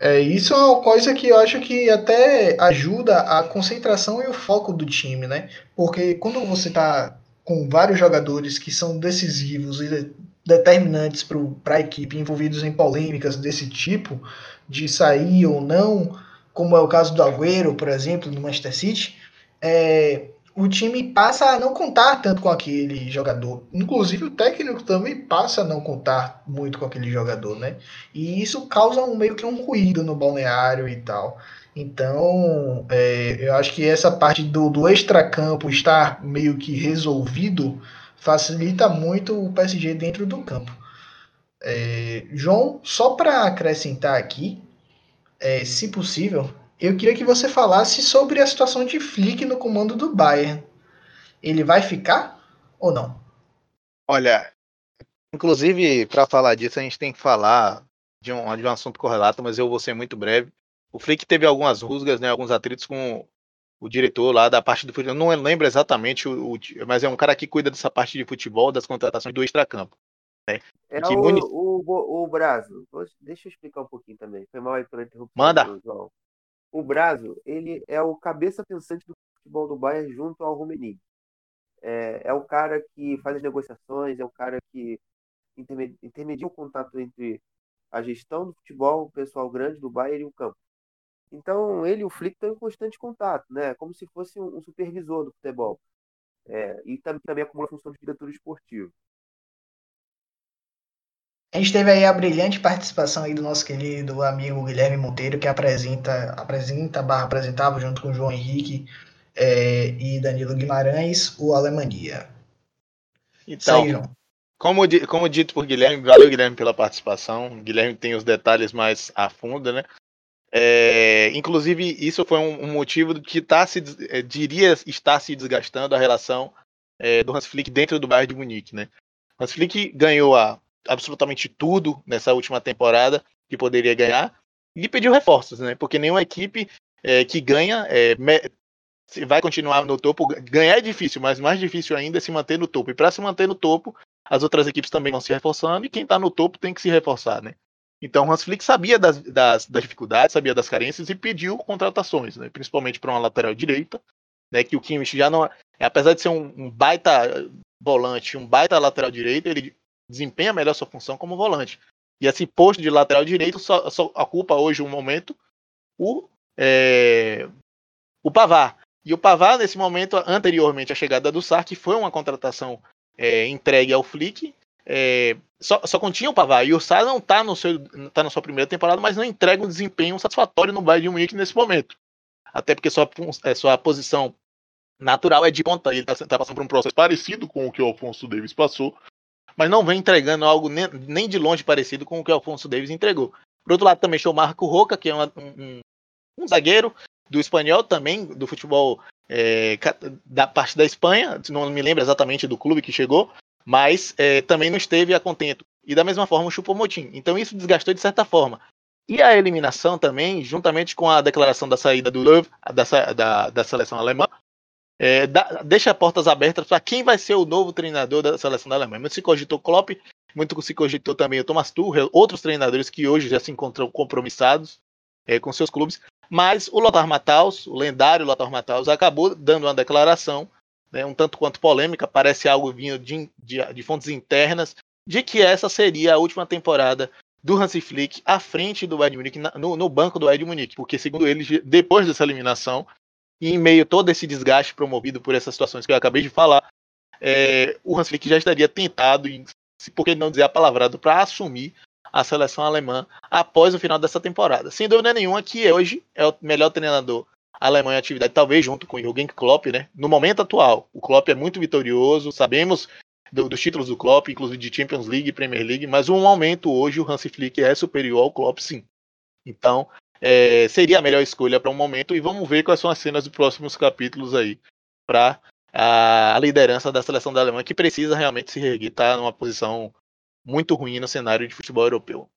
É, isso é uma coisa que eu acho que até ajuda a concentração e o foco do time, né? Porque quando você está com vários jogadores que são decisivos e determinantes para a equipe envolvidos em polêmicas desse tipo, de sair ou não, como é o caso do Agüero, por exemplo, no Manchester City, é, o time passa a não contar tanto com aquele jogador. Inclusive o técnico também passa a não contar muito com aquele jogador, né? E isso causa um, meio que um ruído no balneário e tal. Então, é, eu acho que essa parte do, do extracampo estar meio que resolvido facilita muito o PSG dentro do campo. É, João, só para acrescentar aqui, é, se possível, eu queria que você falasse sobre a situação de Flick no comando do Bayern. Ele vai ficar ou não? Olha, inclusive para falar disso a gente tem que falar de um, de um assunto correlato, mas eu vou ser muito breve. O Flick teve algumas rusgas, né, alguns atritos com o diretor lá da parte do futebol, não lembro exatamente, o, o, mas é um cara que cuida dessa parte de futebol, das contratações do extracampo. Né? É o, muni... o, o, o Brazo, deixa eu explicar um pouquinho também, foi mal aí pela interrupção. Manda! João. O Brazo, ele é o cabeça pensante do futebol do Bayern junto ao Rummenigge. É, é o cara que faz as negociações, é o cara que intermedia o contato entre a gestão do futebol, o pessoal grande do Bayern e o campo. Então, ele e o Flick estão em constante contato, né? Como se fosse um, supervisor do futebol. É, e também, também acumula a função de diretor esportivo. A gente teve aí a brilhante participação aí do nosso querido amigo Guilherme Monteiro, que apresenta, apresenta, barra apresentava junto com o João Henrique é, e Danilo Guimarães, o Alemanha. Então, aí, como, como dito por Guilherme, valeu Guilherme pela participação. Guilherme tem os detalhes mais a fundo, né? É, inclusive, isso foi um, um motivo que tá se, é, diria estar se desgastando a relação é, do Hans Flick dentro do Bayern de Munique, né? Hans Flick ganhou a absolutamente tudo nessa última temporada que poderia ganhar e pediu reforços, né? Porque nenhuma equipe é, que ganha é, me, vai continuar no topo. Ganhar é difícil, mas mais difícil ainda é se manter no topo. E para se manter no topo, as outras equipes também vão se reforçando e quem está no topo tem que se reforçar, né? Então Hans Flick sabia das, das, das, dificuldades, sabia das carências e pediu contratações, né? principalmente para uma lateral direita, né? Que o Kimmich já não, apesar de ser um, um baita volante, um baita lateral direito, ele desempenha melhor sua função como volante. E esse posto de lateral direito só, só ocupa hoje um momento o, é, o Pavar. E o Pavar, nesse momento, anteriormente à chegada do Sar, que foi uma contratação é, entregue ao Flick, é, só, só continha o Pavar. E o Sar não está no seu, tá na sua primeira temporada, mas não entrega um desempenho satisfatório no Bayern de Munique nesse momento. Até porque sua, é, sua posição natural é de ponta. Ele está tá passando por um processo parecido com o que o Alfonso Davis passou, mas não vem entregando algo nem, nem de longe parecido com o que o Alfonso Davis entregou. Por outro lado, também show Marco Roca, que é uma, um, um, zagueiro do espanhol também, do futebol é, da parte da Espanha, não me lembro exatamente do clube que chegou, mas é, também não esteve a contento. E da mesma forma o Chupomotim. Então isso desgastou de certa forma. E a eliminação também, juntamente com a declaração da saída do Love, da, da, da seleção alemã, é, dá, deixa portas abertas para quem vai ser o novo treinador da seleção da Alemanha. Muito se cogitou Klopp, muito se cogitou também o Thomas Tuchel, outros treinadores que hoje já se encontram compromissados é, com seus clubes. Mas o Lothar Matthaus, o lendário Lothar Matthaus, acabou dando uma declaração, né, um tanto quanto polêmica, parece algo vindo de, de, de fontes internas, de que essa seria a última temporada do Hansi Flick à frente do Bayern Munique, no, no banco do Bayern Munique, porque segundo ele, depois dessa eliminação, e em meio a todo esse desgaste promovido por essas situações que eu acabei de falar, é, o Hans Flick já estaria tentado, e, por que não dizer a palavrado, para assumir a seleção alemã após o final dessa temporada. Sem dúvida nenhuma que hoje é o melhor treinador alemão em atividade, talvez junto com o Jürgen Klopp, né? No momento atual, o Klopp é muito vitorioso, sabemos do, dos títulos do Klopp, inclusive de Champions League e Premier League, mas no momento hoje o Hans Flick é superior ao Klopp, sim. Então, é, seria a melhor escolha para um momento e vamos ver quais são as cenas dos próximos capítulos aí para a, a, liderança da seleção da Alemanha que precisa realmente se reerguer, está numa posição muito ruim no cenário de futebol europeu.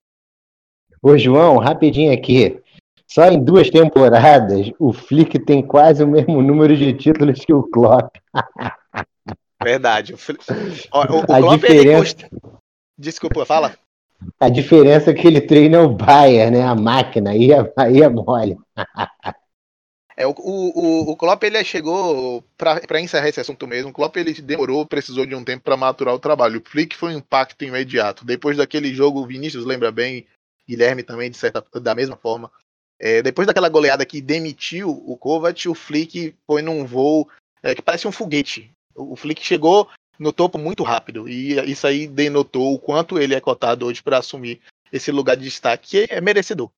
Ô João, rapidinho aqui. Só em duas temporadas, o Flick tem quase o mesmo número de títulos que o Klopp. Verdade. O, o, o a Klopp diferença... Desculpa, fala. A diferença é que ele treina o Bayern, né? A máquina, aí é, aí é mole. É, o, o, o Klopp ele chegou para encerrar esse assunto mesmo. O Klopp ele demorou, precisou de um tempo para maturar o trabalho. O Flick foi um impacto imediato. Depois daquele jogo, o Vinícius lembra bem, Guilherme também de certa da mesma forma. É, depois daquela goleada que demitiu o Kovac, o Flick foi num voo é, que parece um foguete. O, Flick chegou no topo muito rápido. E isso aí denotou o quanto ele é cotado hoje para assumir esse lugar de destaque, que é merecedor.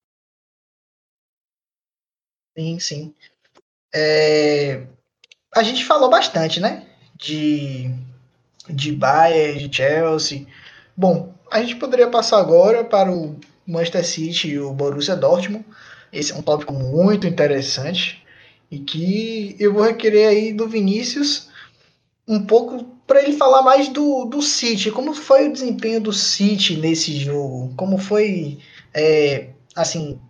Sim, sim. É... A gente falou bastante, né? De, de Bayern, de Chelsea. Bom, a gente poderia passar agora para o Manchester City e o Borussia Dortmund. Esse é um tópico muito interessante e que eu vou requerer aí do Vinícius um pouco para ele falar mais do, do City. Como foi o desempenho do City nesse jogo? Como foi, é, assim,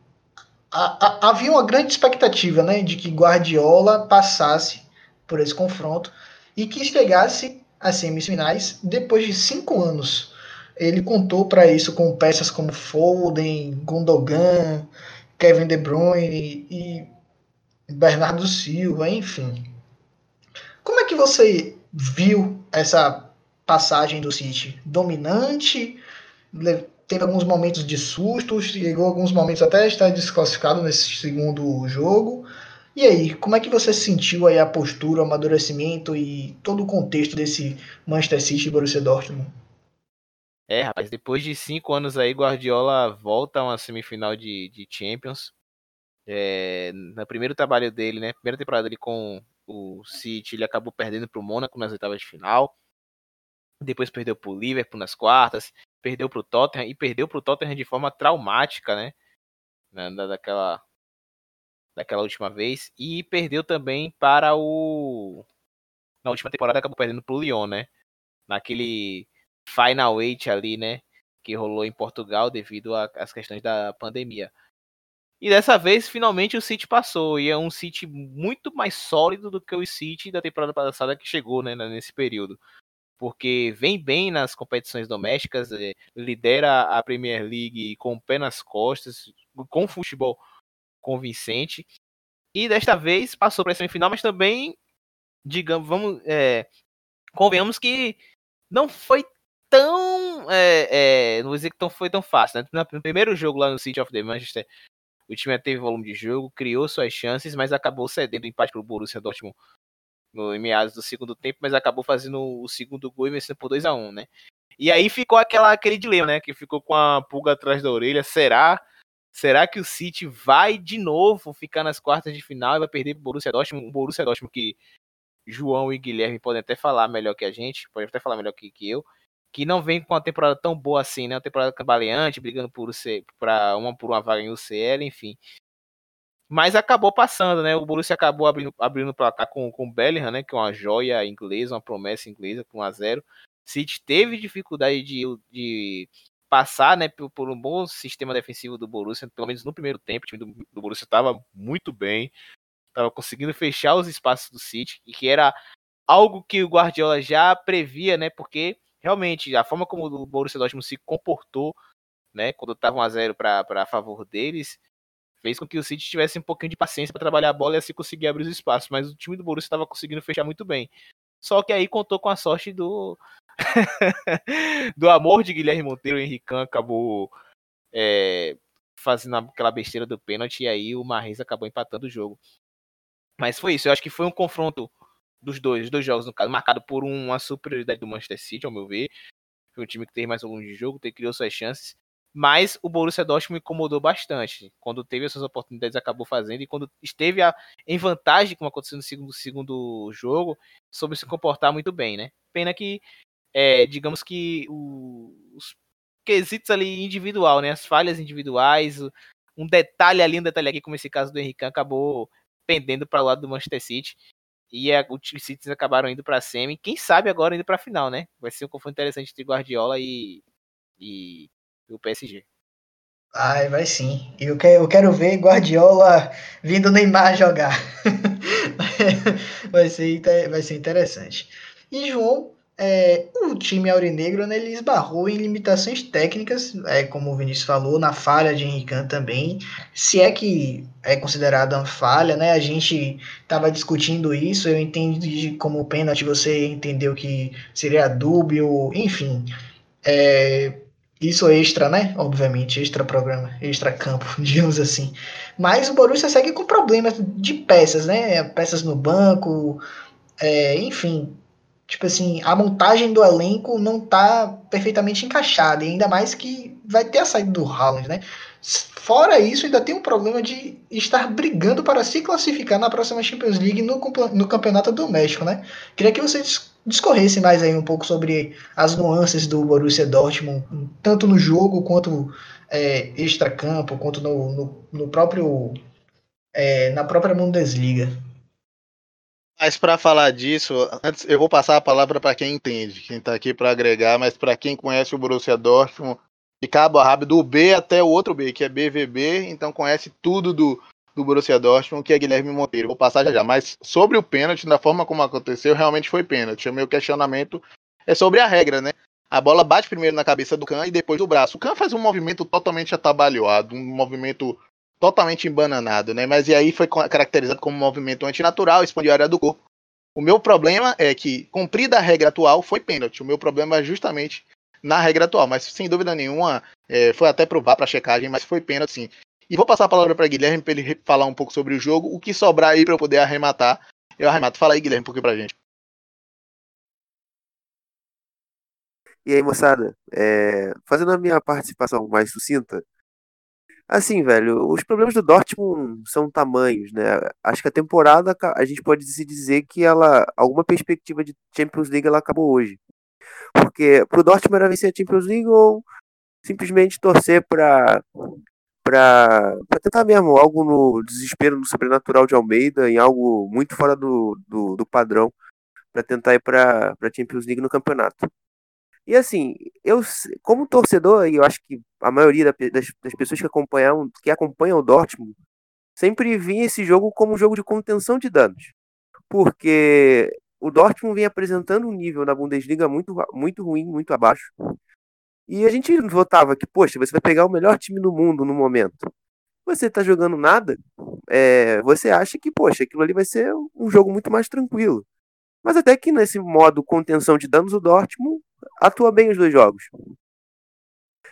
a, a, havia uma grande expectativa, né, de que Guardiola passasse por esse confronto e que chegasse às semifinais depois de cinco anos. Ele contou para isso com peças como Foden, Gundogan, Kevin De Bruyne e Bernardo Silva, enfim. Como é que você viu essa passagem do City dominante, teve alguns momentos de susto, chegou alguns momentos até estar desclassificado nesse segundo jogo. E aí, como é que você sentiu aí a postura, o amadurecimento e todo o contexto desse Manchester City e Borussia Dortmund? É, rapaz, depois de cinco anos aí, Guardiola volta a uma semifinal de, de Champions. É, no primeiro trabalho dele, né? Primeira temporada dele com o City, ele acabou perdendo para o Mônaco nas oitavas de final. Depois perdeu para o Liverpool nas quartas, perdeu para o Tottenham e perdeu para o Tottenham de forma traumática, né? Na, daquela, daquela última vez. E perdeu também para o. Na última temporada acabou perdendo para o Lyon, né? Naquele Final Eight ali, né? Que rolou em Portugal devido às questões da pandemia. E dessa vez, finalmente, o City passou. E é um City muito mais sólido do que o City da temporada passada que chegou né, nesse período. Porque vem bem nas competições domésticas, é, lidera a Premier League com o pé nas costas, com futebol convincente. E desta vez passou para a semifinal, mas também, digamos, vamos. É, convenhamos que não foi tão. É, é, não vou dizer que não foi tão fácil. Né? No primeiro jogo lá no City of the Manchester, o time teve volume de jogo, criou suas chances, mas acabou cedendo empate para o Borussia Dortmund no, em meados do segundo tempo, mas acabou fazendo o segundo gol e vencendo por 2 a 1 né? E aí ficou aquela, aquele dilema, né? Que ficou com a pulga atrás da orelha. Será? Será que o City vai de novo ficar nas quartas de final e vai perder para o Borussia Dortmund? O Borussia Dortmund que João e Guilherme podem até falar melhor que a gente, podem até falar melhor que, que eu, que não vem com uma temporada tão boa assim, né? Uma temporada cambaleante, brigando por, para uma por uma vaga em UCL, enfim. Mas acabou passando, né? O Borussia acabou abrindo, abrindo placar com, com o Bellingham, né? Que é uma joia inglesa, uma promessa inglesa, com 1 a 0 City teve dificuldade de, de passar, né? Por, por, um bom sistema defensivo do Borussia, pelo menos no primeiro tempo. O time do, do Borussia estava muito bem, estava conseguindo fechar os espaços do City, e que era algo que o Guardiola já previa, né? Porque realmente a forma como o Borussia Dortmund se comportou, né, quando estava 1 a 0 para favor deles, fez com que o City tivesse um pouquinho de paciência para trabalhar a bola e assim conseguir abrir os espaços, mas o time do Borussia estava conseguindo fechar muito bem. Só que aí contou com a sorte do do amor de Guilherme Monteiro, o Henricão acabou é, fazendo aquela besteira do pênalti e aí o Marrez acabou empatando o jogo. Mas foi isso, eu acho que foi um confronto dos dois, dois jogos, no caso, marcado por uma superioridade do Manchester City, ao meu ver. Foi um time que teve mais volume de jogo, criou suas chances. Mas o Borussia Dortmund incomodou bastante. Quando teve essas oportunidades, acabou fazendo. E quando esteve a, em vantagem, como aconteceu no segundo, segundo jogo, soube se comportar muito bem, né? Pena que, é, digamos que o, os quesitos ali individual, né? As falhas individuais, um detalhe ali, um detalhe aqui, como esse caso do Henrique, acabou pendendo para o lado do Manchester City. E a, os Citizens acabaram indo para semi. Quem sabe agora indo para final, né? Vai ser um confronto interessante entre Guardiola e, e, e o PSG. Ai, vai sim. Eu quero, eu quero ver Guardiola vindo Neymar jogar. vai, ser, vai ser interessante. E João, é, o time aurinegro né, ele esbarrou em limitações técnicas, é, como o Vinícius falou, na falha de Henrique também. Se é que é considerada uma falha, né? A gente estava discutindo isso, eu entendi como pênalti, você entendeu que seria dúbio, enfim. É, isso extra, né? Obviamente, extra programa, extra campo, digamos assim. Mas o Borussia segue com problemas de peças, né? Peças no banco, é, enfim, tipo assim, a montagem do elenco não tá perfeitamente encaixada, e ainda mais que vai ter a saída do Haaland, né? Fora isso, ainda tem um problema de estar brigando para se classificar na próxima Champions League no, no campeonato doméstico, né? Queria que você discorresse mais aí um pouco sobre as nuances do Borussia Dortmund, tanto no jogo quanto é, extra-campo, quanto no, no, no próprio é, na própria Bundesliga. Mas para falar disso, antes eu vou passar a palavra para quem entende, quem está aqui para agregar, mas para quem conhece o Borussia Dortmund, de cabo a rabo, do B até o outro B, que é BVB, então conhece tudo do, do Borussia Dortmund, que é Guilherme Monteiro. Vou passar já já. Mas sobre o pênalti, da forma como aconteceu, realmente foi pênalti. O meu questionamento é sobre a regra, né? A bola bate primeiro na cabeça do Khan e depois do braço. O Khan faz um movimento totalmente atabalhoado, um movimento totalmente embananado, né? Mas e aí foi caracterizado como um movimento antinatural, expandiu a área do corpo. O meu problema é que, cumprida a regra atual, foi pênalti. O meu problema é justamente na regra atual, mas sem dúvida nenhuma, é, foi até provar para checagem, mas foi pênalti sim. E vou passar a palavra para Guilherme para ele falar um pouco sobre o jogo. O que sobrar aí para eu poder arrematar, eu arremato. Fala aí, Guilherme, um pouquinho para gente. E aí, moçada, é, fazendo a minha participação mais sucinta, assim, velho, os problemas do Dortmund são tamanhos, né? Acho que a temporada, a gente pode se dizer que ela, alguma perspectiva de Champions League, ela acabou hoje. Porque pro Dortmund era vencer a Champions League ou simplesmente torcer para para tentar mesmo algo no desespero no sobrenatural de Almeida, em algo muito fora do, do, do padrão, para tentar ir para a Champions League no campeonato. E assim, eu como torcedor, e eu acho que a maioria das, das pessoas que acompanham, que acompanham o Dortmund sempre vinha esse jogo como um jogo de contenção de danos. Porque o Dortmund vem apresentando um nível na Bundesliga muito, muito ruim, muito abaixo. E a gente votava que, poxa, você vai pegar o melhor time do mundo no momento. Você tá jogando nada, é, você acha que, poxa, aquilo ali vai ser um jogo muito mais tranquilo. Mas até que nesse modo contenção de danos, o Dortmund atua bem os dois jogos.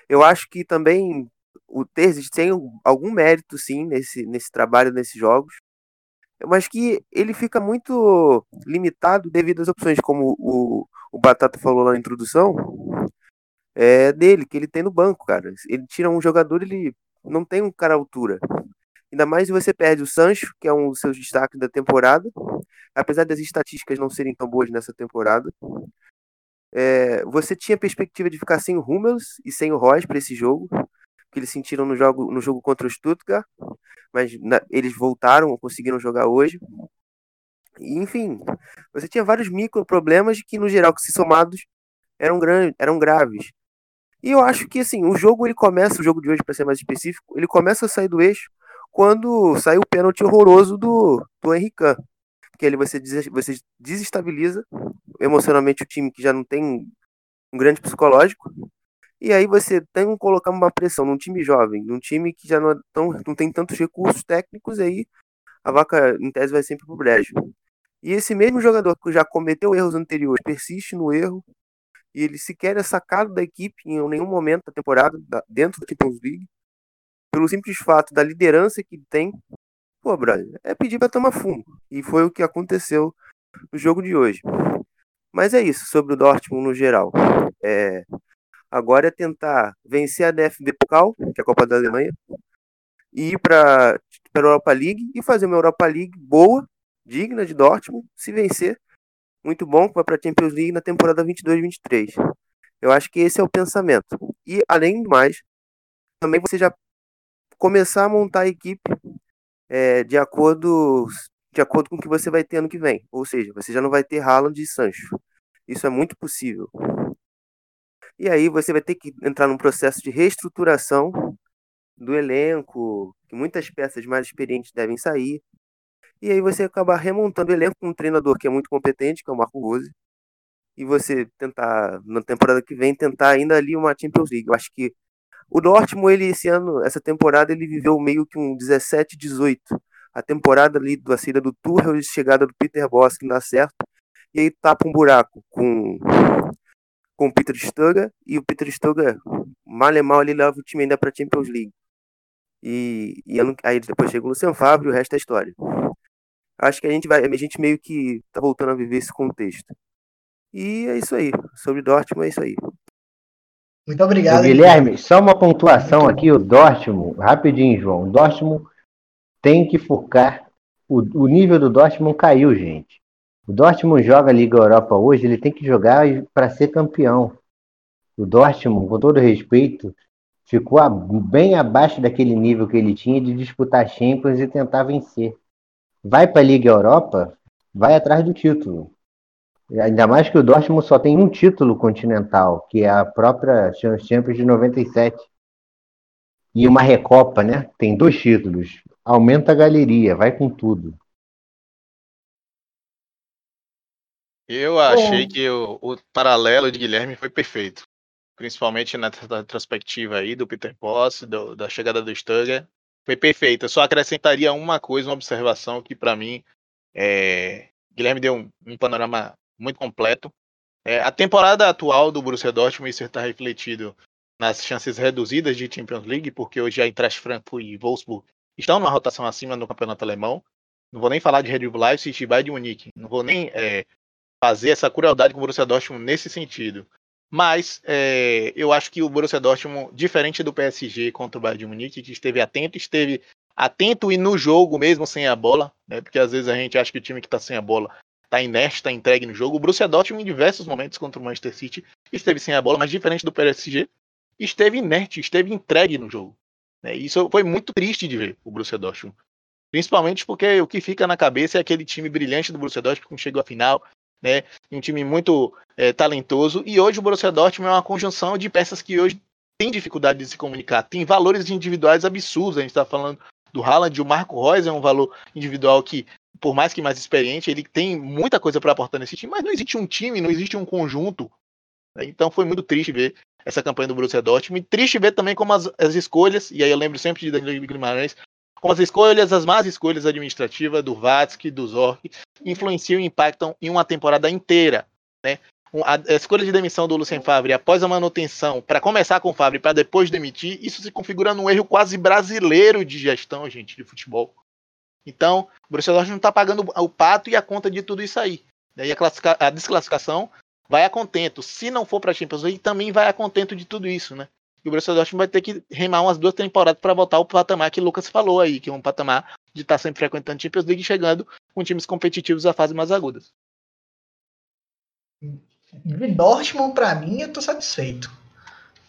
Eu acho que também o Terzic tem algum mérito, sim, nesse, nesse trabalho, nesses jogos. Mas que ele fica muito limitado devido às opções, como o, o Batata falou na introdução é dele, que ele tem no banco, cara. Ele tira um jogador, ele não tem um cara à altura. Ainda mais se você perde o Sancho, que é um dos seus destaques da temporada. Apesar das estatísticas não serem tão boas nessa temporada. É, você tinha perspectiva de ficar sem o Hummels e sem o Royce para esse jogo, que eles sentiram no jogo, no jogo contra o Stuttgart, mas na, eles voltaram, conseguiram jogar hoje. E, enfim, você tinha vários micro problemas que, no geral, que se somados, eram, gran, eram graves. E eu acho que assim, o jogo ele começa, o jogo de hoje, para ser mais específico, ele começa a sair do eixo quando sai o pênalti horroroso do, do Henrique. Que ele você, você desestabiliza emocionalmente o time que já não tem um grande psicológico. E aí você tem que colocar uma pressão num time jovem, num time que já não, é tão, não tem tantos recursos técnicos, aí a vaca, em tese, vai sempre pro brejo. E esse mesmo jogador que já cometeu erros anteriores persiste no erro, e ele sequer é sacado da equipe em nenhum momento da temporada, dentro da Champions League, pelo simples fato da liderança que tem. Pô, brother, é pedir para tomar fumo. E foi o que aconteceu no jogo de hoje. Mas é isso sobre o Dortmund no geral. É, agora é tentar vencer a DFB Pokal, que é a Copa da Alemanha, e ir para a Europa League e fazer uma Europa League boa, digna de Dortmund, se vencer muito bom vai para a Champions League na temporada 22-23. Eu acho que esse é o pensamento. E, além do mais, também você já começar a montar a equipe é, de acordo de acordo com o que você vai ter ano que vem. Ou seja, você já não vai ter Haaland e Sancho. Isso é muito possível. E aí você vai ter que entrar num processo de reestruturação do elenco, que muitas peças mais experientes devem sair. E aí você acabar remontando o elenco com um treinador que é muito competente, que é o Marco Rose. E você tentar, na temporada que vem, tentar ainda ali uma Champions League. Eu acho que o Dortmund, ele, esse ano, essa temporada, ele viveu meio que um 17-18. A temporada ali da saída do Tuchel e chegada do Peter Boss, que não dá certo. E aí tapa um buraco com, com o Peter Stöger. E o Peter Stöger, mal e mal, ele leva o time ainda para Champions League. E, e aí depois chega o Luciano Fábio e o resto é história acho que a gente vai, a gente meio que tá voltando a viver esse contexto. E é isso aí. Sobre Dortmund é isso aí. Muito obrigado. Guilherme, só uma pontuação aqui, o Dortmund, rapidinho, João. O Dortmund tem que focar. O, o nível do Dortmund caiu, gente. O Dortmund joga a Liga Europa hoje, ele tem que jogar para ser campeão. O Dortmund, com todo respeito, ficou bem abaixo daquele nível que ele tinha de disputar Champions e tentar vencer vai para a Liga Europa, vai atrás do título. Ainda mais que o Dortmund só tem um título continental, que é a própria Champions de 97. E uma Recopa, né? Tem dois títulos. Aumenta a galeria, vai com tudo. Eu achei que o, o, paralelo de Guilherme foi perfeito. Principalmente na retrospectiva aí do Peter Boss, do, da chegada do Sturger foi perfeita. Só acrescentaria uma coisa, uma observação que para mim é... Guilherme deu um, um, panorama muito completo. É, a temporada atual do Borussia Dortmund isso está refletido nas chances reduzidas de Champions League, porque hoje a Eintracht Frankfurt e Wolfsburg estão numa rotação acima no campeonato alemão. Não vou nem falar de Red Bull Leipzig e Bayern Munique. Não vou nem é, fazer essa crueldade com o Borussia Dortmund nesse sentido. Mas é, eu acho que o Borussia Dortmund, diferente do PSG contra o Bayern de Munique, que esteve atento, esteve atento e no jogo mesmo sem a bola, né? Porque às vezes a gente acha que o time que está sem a bola está inerte, está entregue no jogo. O Borussia Dortmund em diversos momentos contra o Manchester City esteve sem a bola, mas diferente do PSG, esteve inerte, esteve entregue no jogo. Né? Isso foi muito triste de ver o Borussia Dortmund. Principalmente porque o que fica na cabeça é aquele time brilhante do Borussia Dortmund que chegou à final, né? Um time muito é, talentoso. E hoje o Borussia Dortmund é uma conjunção de peças que hoje tem dificuldade de se comunicar. Tem valores individuais absurdos. A gente está falando do Haaland, o Marco Reus é um valor individual que, por mais que mais experiente, ele tem muita coisa para aportar nesse time, mas não existe um time, não existe um conjunto. Né? Então foi muito triste ver essa campanha do Borussia Dortmund. Triste ver também como as, as escolhas, e aí eu lembro sempre de Danilo Guimarães, como as escolhas, as más escolhas administrativas do Vatsky, do Zorc, influenciam e impactam em uma temporada inteira. Né? A escolha de demissão do Lucien Favre após a manutenção, para começar com o Favre para depois demitir, isso se configura num erro quase brasileiro de gestão, gente, de futebol. Então, o Borussia Dortmund não está pagando o pato e a conta de tudo isso aí. Daí a, a desclassificação vai a contento. Se não for para a Champions League, também vai a contento de tudo isso, né? E o Borussia Dortmund vai ter que remar umas duas temporadas para voltar ao patamar que o Lucas falou aí, que é um patamar de estar tá sempre frequentando Champions League e chegando com times competitivos à fase mais agudas. Dortmund, para mim, eu tô satisfeito.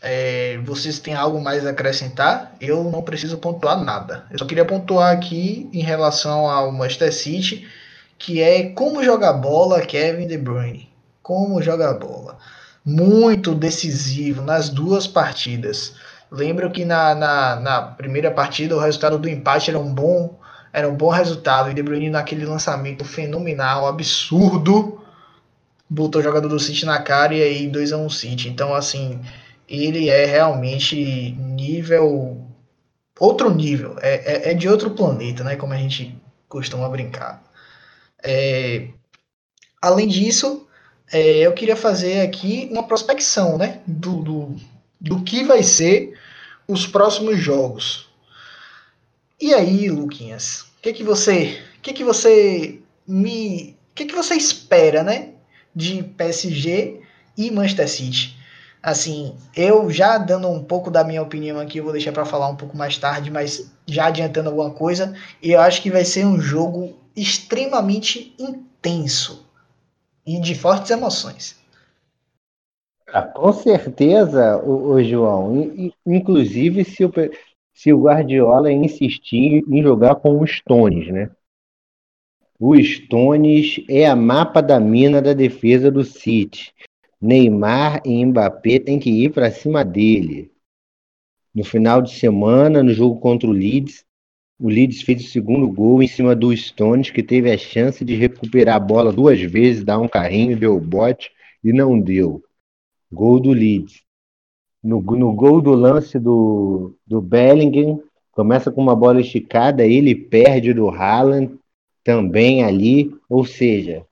É, vocês têm algo mais a acrescentar? Eu não preciso pontuar nada. Eu só queria pontuar aqui em relação ao Manchester City, que é como joga bola Kevin De Bruyne como joga bola. Muito decisivo nas duas partidas. Lembro que na, na, na, primeira partida o resultado do empate era um bom, era um bom resultado. E De Bruyne naquele lançamento fenomenal, absurdo, botou o jogador do City na cara e aí 2 a 1 um City. Então assim, ele é realmente nível outro nível, é, é, é, de outro planeta, né? Como a gente costuma brincar. É, além disso, é, eu queria fazer aqui uma prospecção, né, do, do, do que vai ser os próximos jogos. E aí, Luquinhas, o que que você, que que você me, que que você espera, né, de PSG e Manchester City? Assim, eu já dando um pouco da minha opinião aqui, eu vou deixar para falar um pouco mais tarde, mas já adiantando alguma coisa, eu acho que vai ser um jogo extremamente intenso e de fortes emoções. Ah, com certeza, o, o João. Inclusive, se o, se o Guardiola insistir em jogar com os Stones, né? O Stones é a mapa da mina da defesa do City. Neymar e Mbappé têm que ir para cima dele. No final de semana, no jogo contra o Leeds, o Leeds fez o segundo gol em cima do Stones, que teve a chance de recuperar a bola duas vezes, dar um carrinho, deu o bote e não deu. Gol do Leeds. No, no gol do lance do, do Bellingham, começa com uma bola esticada, ele perde do Haaland também ali. Ou seja,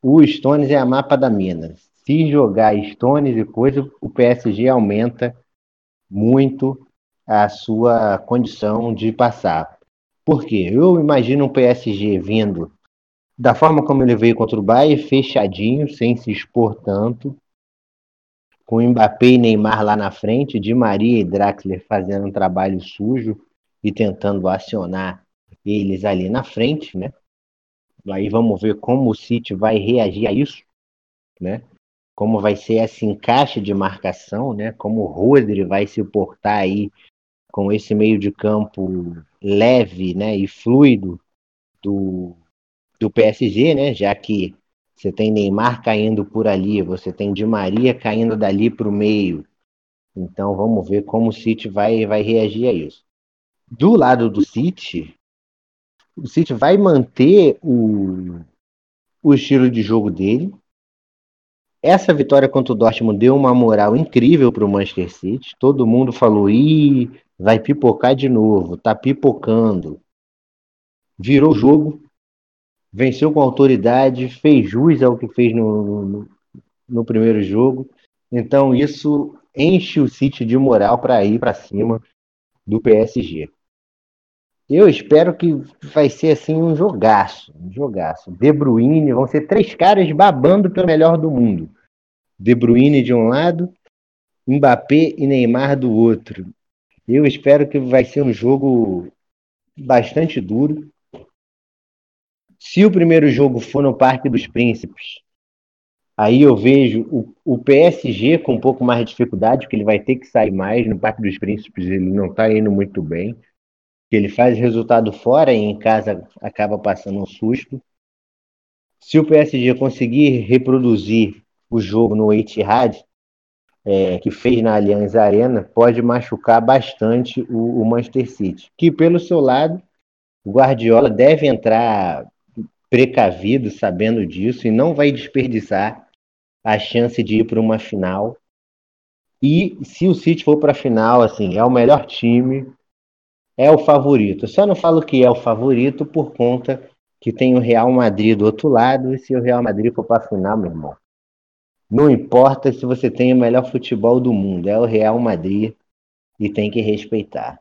o Stones é a mapa da mina. Se jogar Stones e coisa, o PSG aumenta muito a sua condição de passar. Por quê? Eu imagino um PSG vindo da forma como ele veio contra o Bayern, fechadinho, sem se expor tanto, com Mbappé e Neymar lá na frente, Di Maria e Draxler fazendo um trabalho sujo e tentando acionar eles ali na frente, né? Aí vamos ver como o City vai reagir a isso, né? Como vai ser esse encaixe de marcação, né? Como o Rodri vai se portar aí com esse meio de campo leve né, e fluido do, do PSG, né, já que você tem Neymar caindo por ali, você tem Di Maria caindo dali para o meio. Então vamos ver como o City vai, vai reagir a isso. Do lado do City, o City vai manter o, o estilo de jogo dele. Essa vitória contra o Dortmund deu uma moral incrível para o Manchester City. Todo mundo falou: Ih, vai pipocar de novo, tá pipocando. Virou jogo, venceu com autoridade, fez jus ao que fez no, no, no primeiro jogo. Então isso enche o City de moral para ir para cima do PSG. Eu espero que vai ser assim um jogaço, um jogaço. De Bruyne, vão ser três caras babando pelo melhor do mundo. De Bruyne de um lado, Mbappé e Neymar do outro. Eu espero que vai ser um jogo bastante duro. Se o primeiro jogo for no Parque dos Príncipes, aí eu vejo o, o PSG com um pouco mais de dificuldade, porque ele vai ter que sair mais. No Parque dos Príncipes ele não está indo muito bem. Ele faz resultado fora e em casa acaba passando um susto. Se o PSG conseguir reproduzir o jogo no Etihad, é, que fez na Allianz Arena, pode machucar bastante o, o Manchester City. Que pelo seu lado, o Guardiola deve entrar precavido, sabendo disso, e não vai desperdiçar a chance de ir para uma final. E se o City for para a final, assim, é o melhor time, é o favorito. Eu só não falo que é o favorito por conta que tem o Real Madrid do outro lado, e se o Real Madrid for para a final, meu irmão, não importa se você tem o melhor futebol do mundo, é o Real Madrid e tem que respeitar.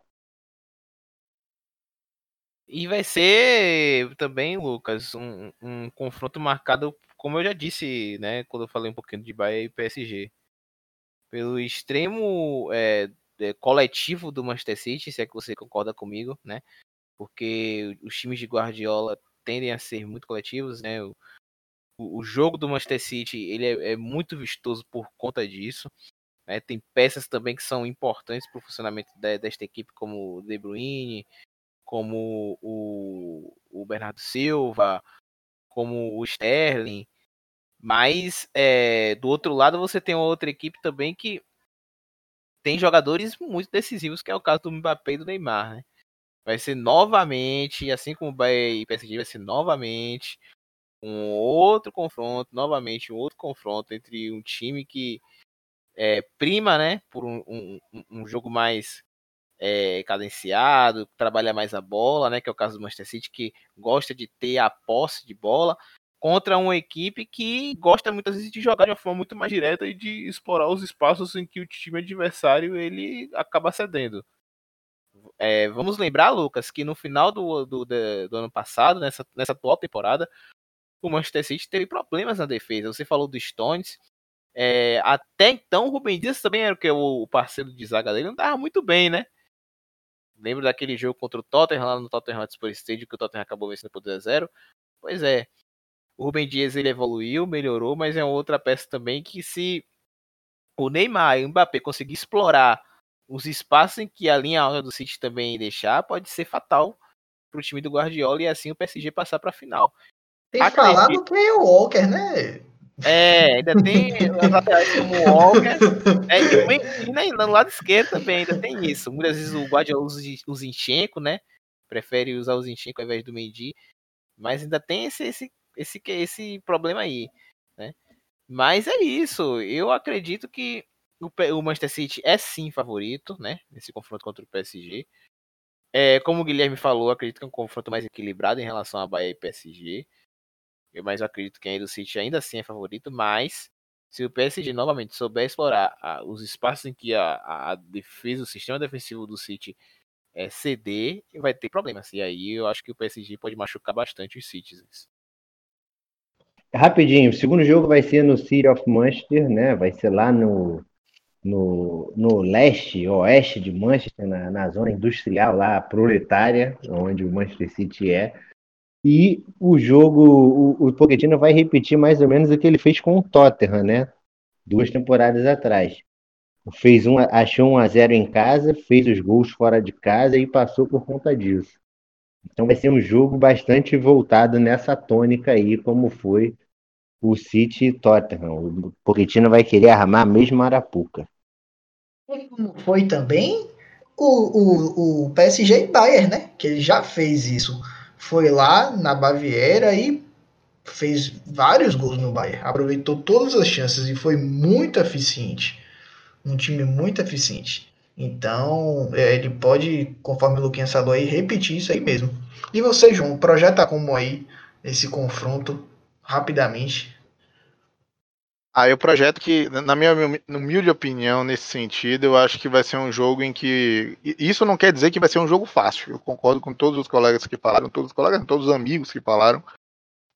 E vai ser também, Lucas, um, um, confronto marcado, como eu já disse, né, quando eu falei um pouquinho de Bahia e PSG, pelo extremo é, coletivo do Manchester City, se é que você concorda comigo, né? Porque os times de Guardiola tendem a ser muito coletivos, né? O, o jogo do Manchester City ele é, é muito vistoso por conta disso. Né? Tem peças também que são importantes para o funcionamento de, desta equipe, como o De Bruyne, como o, o Bernardo Silva, como o Sterling. Mas é, do outro lado você tem outra equipe também que tem jogadores muito decisivos, que é o caso do Mbappé e do Neymar. Né? Vai ser novamente, assim como o Bahia e PSG, vai ser novamente um outro confronto, novamente um outro confronto entre um time que é, prima, né, por um, um, um jogo mais é, cadenciado, trabalha mais a bola, né? Que é o caso do Manchester City, que gosta de ter a posse de bola, contra uma equipe que gosta muitas vezes de jogar de uma forma muito mais direta e de explorar os espaços em que o time adversário ele acaba cedendo. É, vamos lembrar, Lucas, que no final do, do, do, ano passado, nessa, nessa atual temporada, o Manchester City teve problemas na defesa. Você falou do Stones. É, até então, o Rubem Dias também era o que o parceiro de zaga dele não estava muito bem, né? Lembro daquele jogo contra o Tottenham lá no Tottenham Hotspur Stadium que o Tottenham acabou vencendo por 2 a 0. Pois é. O Rubem Dias ele evoluiu, melhorou, mas é outra peça também que se o Neymar e o Mbappé conseguir explorar os espaços em que a linha alta do City também deixar, pode ser fatal para o time do Guardiola e assim o PSG passar para a final. Tem Acredito... falado que é o Walker, né? É, ainda tem as laterais como o Walker. É, e né, no lado esquerdo também ainda tem isso. Muitas vezes o Guardiola usa o Zinchenko, né? Prefere usar o Zinchenko ao invés do Mendy. Mas ainda tem esse, esse, esse, esse problema aí, né? Mas é isso. Eu acredito que o, o Manchester City é sim favorito, né? Nesse confronto contra o PSG. É, como o Guilherme falou, acredito que é um confronto mais equilibrado em relação a Bahia e PSG. Mas eu acredito que ainda o City ainda assim é favorito, mas se o PSG novamente souber explorar a, os espaços em que a, a, defesa, o sistema defensivo do City é ceder, vai ter problemas. E aí eu acho que o PSG pode machucar bastante os Citizens. Rapidinho, o segundo jogo vai ser no City of Manchester, né? Vai ser lá no, no, no leste, oeste de Manchester, na, na zona industrial lá, proletária, onde o Manchester City é. E o jogo, o, o Pochettino vai repetir mais ou menos o que ele fez com o Tottenham, né? Duas temporadas atrás. Fez um, achou um a 0 em casa, fez os gols fora de casa e passou por conta disso. Então vai ser um jogo bastante voltado nessa tônica aí, como foi o City e Tottenham. O Pochettino vai querer armar a Arapuca. Como foi também o, o, o PSG e Bayern, né? Que ele já fez isso foi lá na Baviera e fez vários gols no Bayern. Aproveitou todas as chances e foi muito eficiente. Um time muito eficiente. Então, é, ele pode, conforme o Luquinhas falou aí, repetir isso aí mesmo. E você, João, projeta como aí esse confronto rapidamente? Ah, o projeto que, na minha humilde opinião, nesse sentido, eu acho que vai ser um jogo em que. Isso não quer dizer que vai ser um jogo fácil. Eu concordo com todos os colegas que falaram, todos os colegas, todos os amigos que falaram.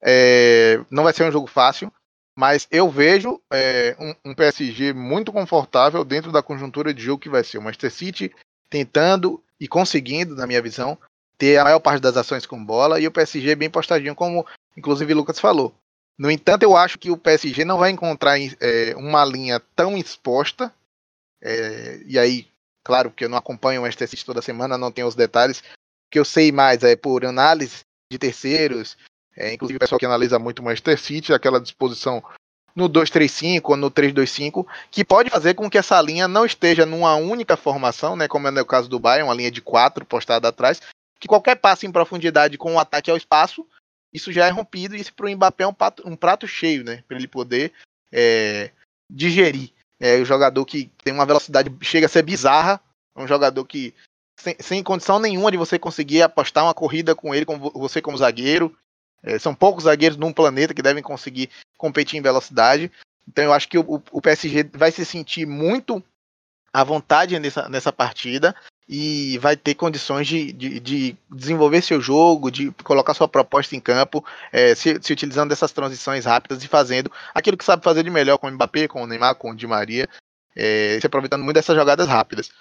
É, não vai ser um jogo fácil, Mas eu vejo é, um, um, PSG muito confortável dentro da conjuntura de jogo que vai ser o Manchester City tentando e conseguindo, na minha visão, ter a maior parte das ações com bola e o PSG bem postadinho, como inclusive o Lucas falou. No entanto, eu acho que o PSG não vai encontrar é, uma linha tão exposta. É, e aí, claro, que eu não acompanho o Manchester City toda semana, não tenho os detalhes. O que eu sei mais é por análise de terceiros, é, inclusive o pessoal que analisa muito o Manchester City, aquela disposição no 2-3-5 ou no 3-2-5, que pode fazer com que essa linha não esteja numa única formação, né, como é no caso do Bayern, uma linha de quatro postada atrás, que qualquer passo em profundidade com o um ataque ao espaço, isso já é rompido e isso para o Mbappé é um prato, um prato cheio, né, para ele poder é, digerir. É o jogador que tem uma velocidade chega a ser bizarra, é um jogador que sem, sem condição nenhuma de você conseguir apostar uma corrida com ele, com você como zagueiro, são poucos zagueiros num planeta que devem conseguir competir em velocidade. Então eu acho que o, o PSG vai se sentir muito à vontade nessa, nessa partida e vai ter condições de, de, de desenvolver seu jogo, de colocar sua proposta em campo, é, se, se, utilizando dessas transições rápidas e fazendo aquilo que sabe fazer de melhor com o Mbappé, com o Neymar, com o Di Maria, é, se aproveitando muito dessas jogadas rápidas.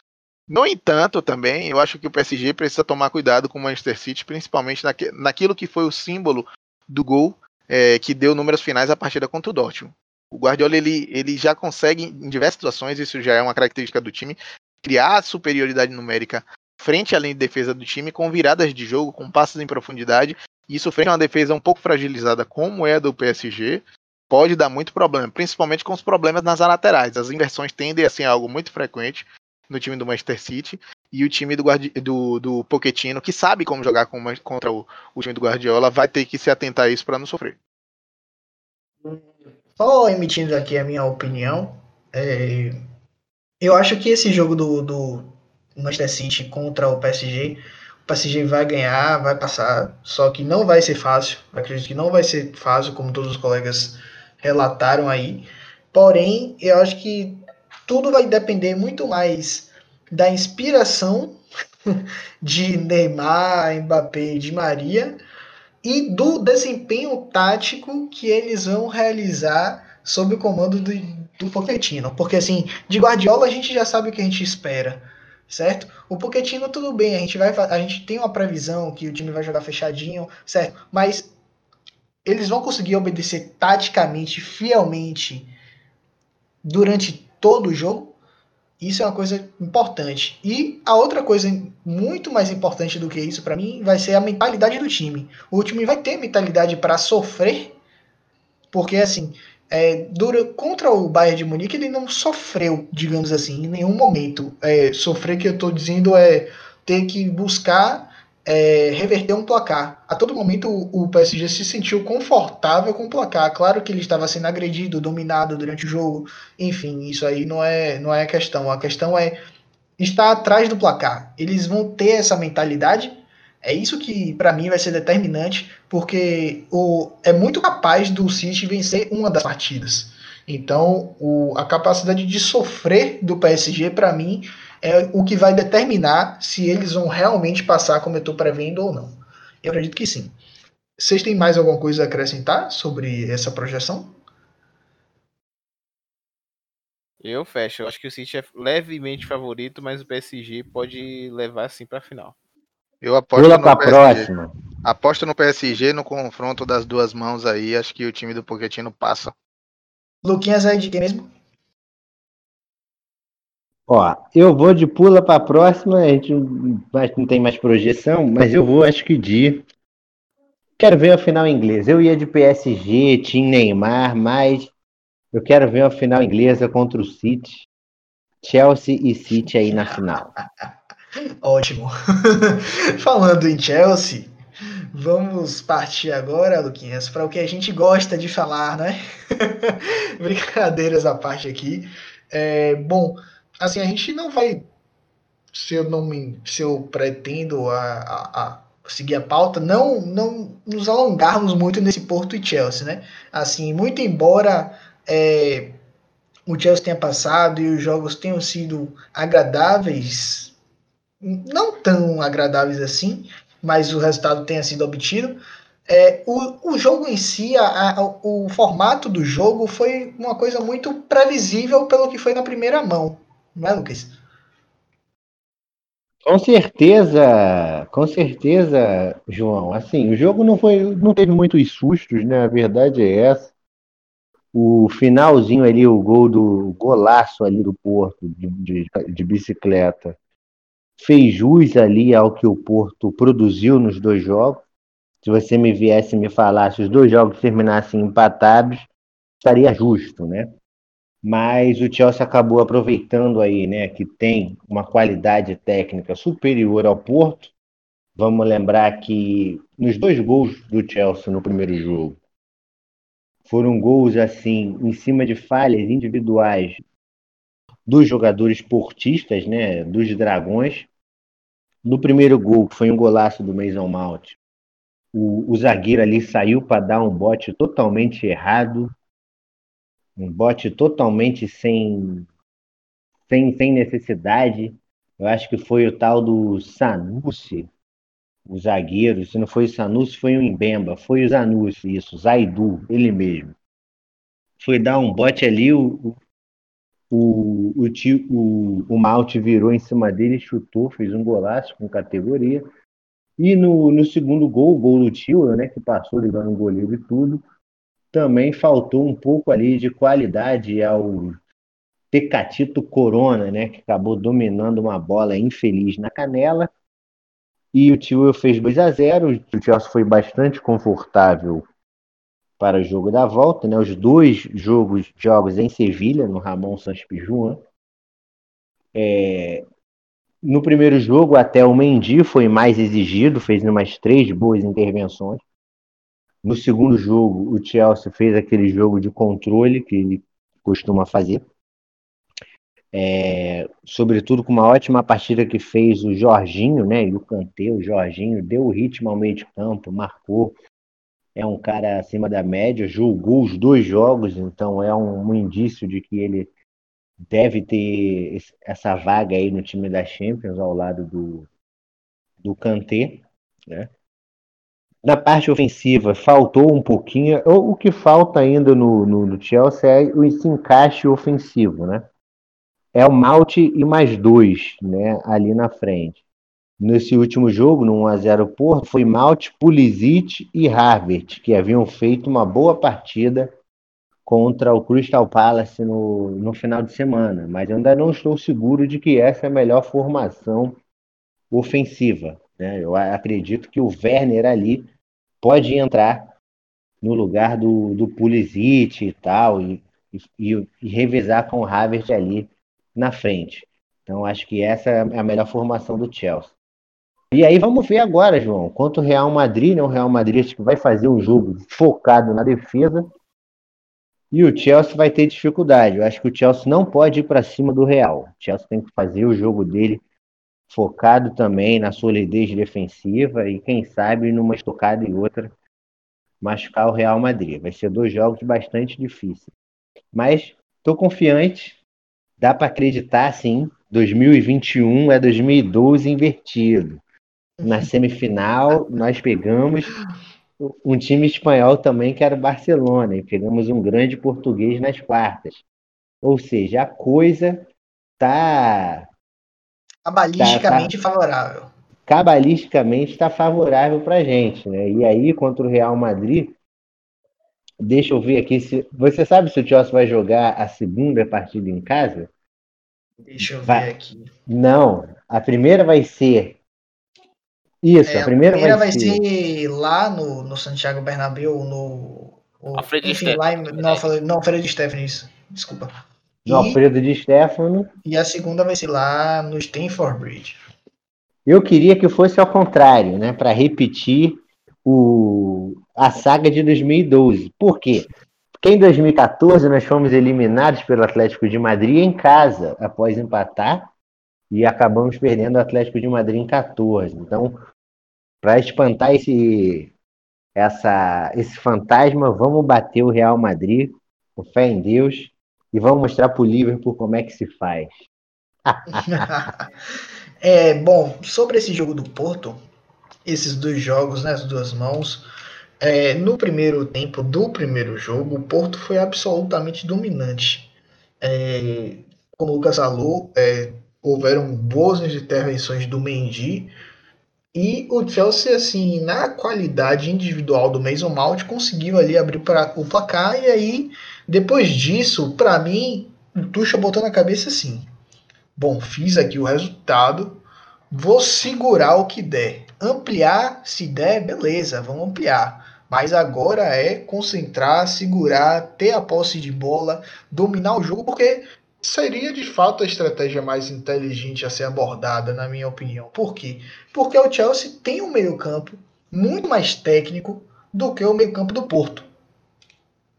No entanto, também, eu acho que o PSG precisa tomar cuidado com o Manchester City, principalmente naque, naquilo que foi o símbolo do gol é, que deu números finais à partida contra o Dortmund. O Guardiola ele, ele já consegue, em diversas situações, isso já é uma característica do time, criar superioridade numérica frente à linha de defesa do time, com viradas de jogo, com passos em profundidade. Isso frente a uma defesa um pouco fragilizada, como é a do PSG, pode dar muito problema, principalmente com os problemas nas laterais. As inversões tendem a ser algo muito frequente no time do Manchester City e o time do, Guardi do, do Pochettino, que sabe como jogar com, contra o, o, time do Guardiola, vai ter que se atentar a isso para não sofrer. Só emitindo aqui a minha opinião, é, eu acho que esse jogo do, do Manchester City contra o PSG, o PSG vai ganhar, vai passar, só que não vai ser fácil. Acredito que não vai ser fácil, como todos os colegas relataram aí. Porém, eu acho que tudo vai depender muito mais da inspiração de Neymar, Mbappé e Di Maria e do desempenho tático que eles vão realizar sob o comando do, do Pochettino. Porque assim, de Guardiola a gente já sabe o que a gente espera, certo? O Pochettino tudo bem, a gente vai a gente tem uma previsão que o time vai jogar fechadinho, certo? Mas eles vão conseguir obedecer taticamente, fielmente durante todo o jogo. Isso é uma coisa importante. E a outra coisa muito mais importante do que isso para mim vai ser a mentalidade do time. O time vai ter mentalidade para sofrer, porque assim, é, dura, contra o Bayern de Munique ele não sofreu, digamos assim, em nenhum momento. É, sofrer que eu estou dizendo é ter que buscar é, reverter um placar. A todo momento o, o, PSG se sentiu confortável com o placar. Claro que ele estava sendo agredido, dominado durante o jogo. Enfim, isso aí não é, não é a questão. A questão é estar atrás do placar. Eles vão ter essa mentalidade. É isso que para mim vai ser determinante, porque o, é muito capaz do City vencer uma das partidas. Então, o, a capacidade de sofrer do PSG, para mim, é o que vai determinar se eles vão realmente passar como eu estou prevendo ou não. Eu acredito que sim. Vocês têm mais alguma coisa a acrescentar sobre essa projeção? Eu fecho. Eu acho que o City é levemente favorito, mas o PSG pode levar assim para a final. Eu aposto Pula no PSG. próxima. Aposto no PSG no confronto das duas mãos aí. Acho que o time do Pochettino passa. Luquinhas é de quem mesmo? Ó, eu vou de pula para a próxima, a gente não tem mais projeção, mas eu vou, acho que de. Quero ver a final inglesa. Eu ia de PSG, Team Neymar, mas eu quero ver a final inglesa contra o City. Chelsea e City aí na final. Ótimo. Falando em Chelsea, vamos partir agora, Luquinhas, para o que a gente gosta de falar, né? Brincadeiras à parte aqui. É, bom, assim, a gente não vai, se eu não me, se eu pretendo a, a, a seguir a pauta, não, não nos alongarmos muito nesse Porto e Chelsea, né? Assim, muito embora é, o Chelsea tenha passado e os jogos tenham sido agradáveis, não tão agradáveis assim, mas o resultado tenha sido obtido. É, o, o jogo em si, a, a, o formato do jogo foi uma coisa muito previsível pelo que foi na primeira mão, não é, Lucas? Com certeza, com certeza, João. Assim, o jogo não foi, não teve muitos sustos, né? A verdade é essa. O finalzinho ali, o gol do golaço ali do Porto de, de, de bicicleta, fez jus ali ao que o Porto produziu nos dois jogos. Se você me viesse e me falasse os dois jogos terminassem empatados, estaria justo, né? Mas o Chelsea acabou aproveitando aí, né, que tem uma qualidade técnica superior ao Porto. Vamos lembrar que nos dois gols do Chelsea no primeiro jogo foram gols assim em cima de falhas individuais dos jogadores portistas, né, dos Dragões. No primeiro gol, que foi um golaço do Mason Mount, o, o zagueiro ali saiu para dar um bote totalmente errado, um bote totalmente sem, sem, sem necessidade. Eu acho que foi o tal do Sanusi, o zagueiro. Se não foi o Sanusi, foi o Imbemba. Foi o Zanusi, isso, Zaidu, ele mesmo. Foi dar um bote ali, o, o, o, o, o Malte virou em cima dele, chutou, fez um golaço com categoria. E no, no segundo gol, o gol do tio, né, que passou ligando o goleiro e tudo, também faltou um pouco ali de qualidade ao Tecatito Corona, né, que acabou dominando uma bola infeliz na canela. E o Tio fez 2 a 0 O Chelsea foi bastante confortável para o jogo da volta, né? Os dois jogos, jogos em Sevilha, no Ramon Santos Pijuan. É, no primeiro jogo, até o Mendy foi mais exigido, fez umas três boas intervenções. No segundo jogo, o Chelsea fez aquele jogo de controle que ele costuma fazer. É, sobretudo com uma ótima partida que fez o Jorginho, né? E o Kanté, o Jorginho deu ritmo ao meio de campo, marcou. É um cara acima da média, julgou os dois jogos, então é um, um indício de que ele deve ter essa vaga aí no time da Champions ao lado do, do Kanté, né? Na parte ofensiva, faltou um pouquinho. O que falta ainda no, no, no Chelsea é esse encaixe ofensivo, né? É o Malte e mais dois, né? Ali na frente. Nesse último jogo, no 1x0 Porto, foi Malte, Pulisic e Harvard, que haviam feito uma boa partida contra o Crystal Palace no, no final de semana. Mas ainda não estou seguro de que essa é a melhor formação ofensiva. Né? Eu acredito que o Werner ali pode entrar no lugar do, do Pulisic e tal, e, e, e revezar com o Havertz ali na frente. Então acho que essa é a melhor formação do Chelsea. E aí vamos ver agora, João, quanto o Real Madrid, né? O Real Madrid que vai fazer um jogo focado na defesa. E o Chelsea vai ter dificuldade. Eu acho que o Chelsea não pode ir para cima do Real. O Chelsea tem que fazer o jogo dele focado também na solidez defensiva e, quem sabe, numa estocada e outra, machucar o Real Madrid. Vai ser dois jogos bastante difíceis. Mas estou confiante, dá para acreditar sim. 2021 é 2012 invertido. Na semifinal, nós pegamos um time espanhol também, que era o Barcelona, e pegamos um grande português nas quartas. Ou seja, a coisa tá Cabalisticamente tá, tá, favorável. Cabalisticamente está favorável para a gente, né? E aí, contra o Real Madrid, deixa eu ver aqui se. Você sabe se o Chelsea vai jogar a segunda partida em casa? Deixa eu vai... ver aqui. Não, a primeira vai ser. Isso, é, a primeira, a primeira vai, vai ser... ser... lá no, no Santiago Bernabéu, no. O, Alfredo enfim, lá em, não, não, Alfredo Stephanie, isso. Desculpa. No Alfredo de Stefano. E a segunda vai ser lá no Stanford Bridge. Eu queria que fosse ao contrário, né? Para repetir o, a saga de 2012. Por quê? Porque em 2014 nós fomos eliminados pelo Atlético de Madrid em casa, após empatar, e acabamos perdendo o Atlético de Madrid em 14. Então, para espantar esse, essa, esse fantasma, vamos bater o Real Madrid, com fé em Deus, e vamos mostrar para o Liverpool como é que se faz. é, bom, sobre esse jogo do Porto, esses dois jogos, né, as duas mãos, É, no primeiro tempo do primeiro jogo, o Porto foi absolutamente dominante. É, como o Lucas falou, é, houveram boas intervenções do Mendy e o Chelsea, assim, na qualidade individual do Mason Mount, conseguiu ali abrir pra, o placar e aí, depois disso, para mim, o Tuchel botou na cabeça assim, bom, fiz aqui o resultado, vou segurar o que der. Ampliar, se der, beleza, vamos ampliar. Mas agora é concentrar, segurar, ter a posse de bola, dominar o jogo, porque seria de fato a estratégia mais inteligente a ser abordada, na minha opinião. Por quê? Porque o Chelsea tem um meio-campo muito mais técnico do que o meio-campo do Porto.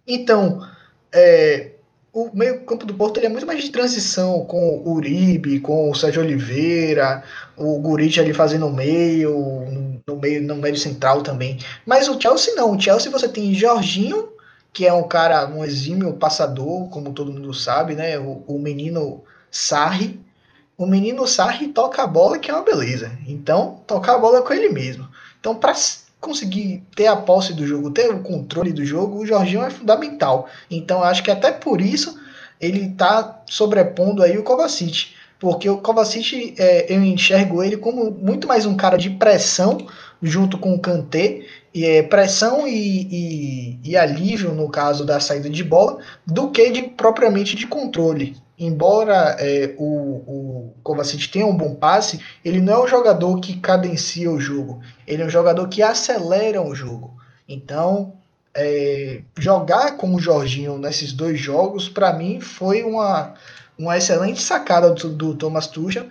Então, é, o meio-campo do Porto ele é muito mais de transição com o Uribe, com o Sérgio Oliveira, o Gurich ali fazendo meio, no meio, no meio central também. Mas o Chelsea não. O Chelsea você tem Jorginho, que é um cara, um exímio passador, como todo mundo sabe, né? O, o menino Sarri. O menino Sarri toca a bola, que é uma beleza. Então, tocar a bola com ele mesmo. Então, para conseguir ter a posse do jogo, ter o controle do jogo, o Jorginho é fundamental. Então, acho que até por isso ele está sobrepondo aí o Kovacic. Porque o Kovacic, é, eu enxergo ele como muito mais um cara de pressão junto com o Kanté, e, é, pressão e, e, e, alívio no caso da saída de bola, do que de, propriamente de controle. Embora é, o, o Kovacic tenha um bom passe, ele não é um jogador que cadencia o jogo, ele é um jogador que acelera o jogo. Então, é, jogar com o Jorginho nesses dois jogos, para mim, foi uma, uma excelente sacada do, do Thomas Tuchel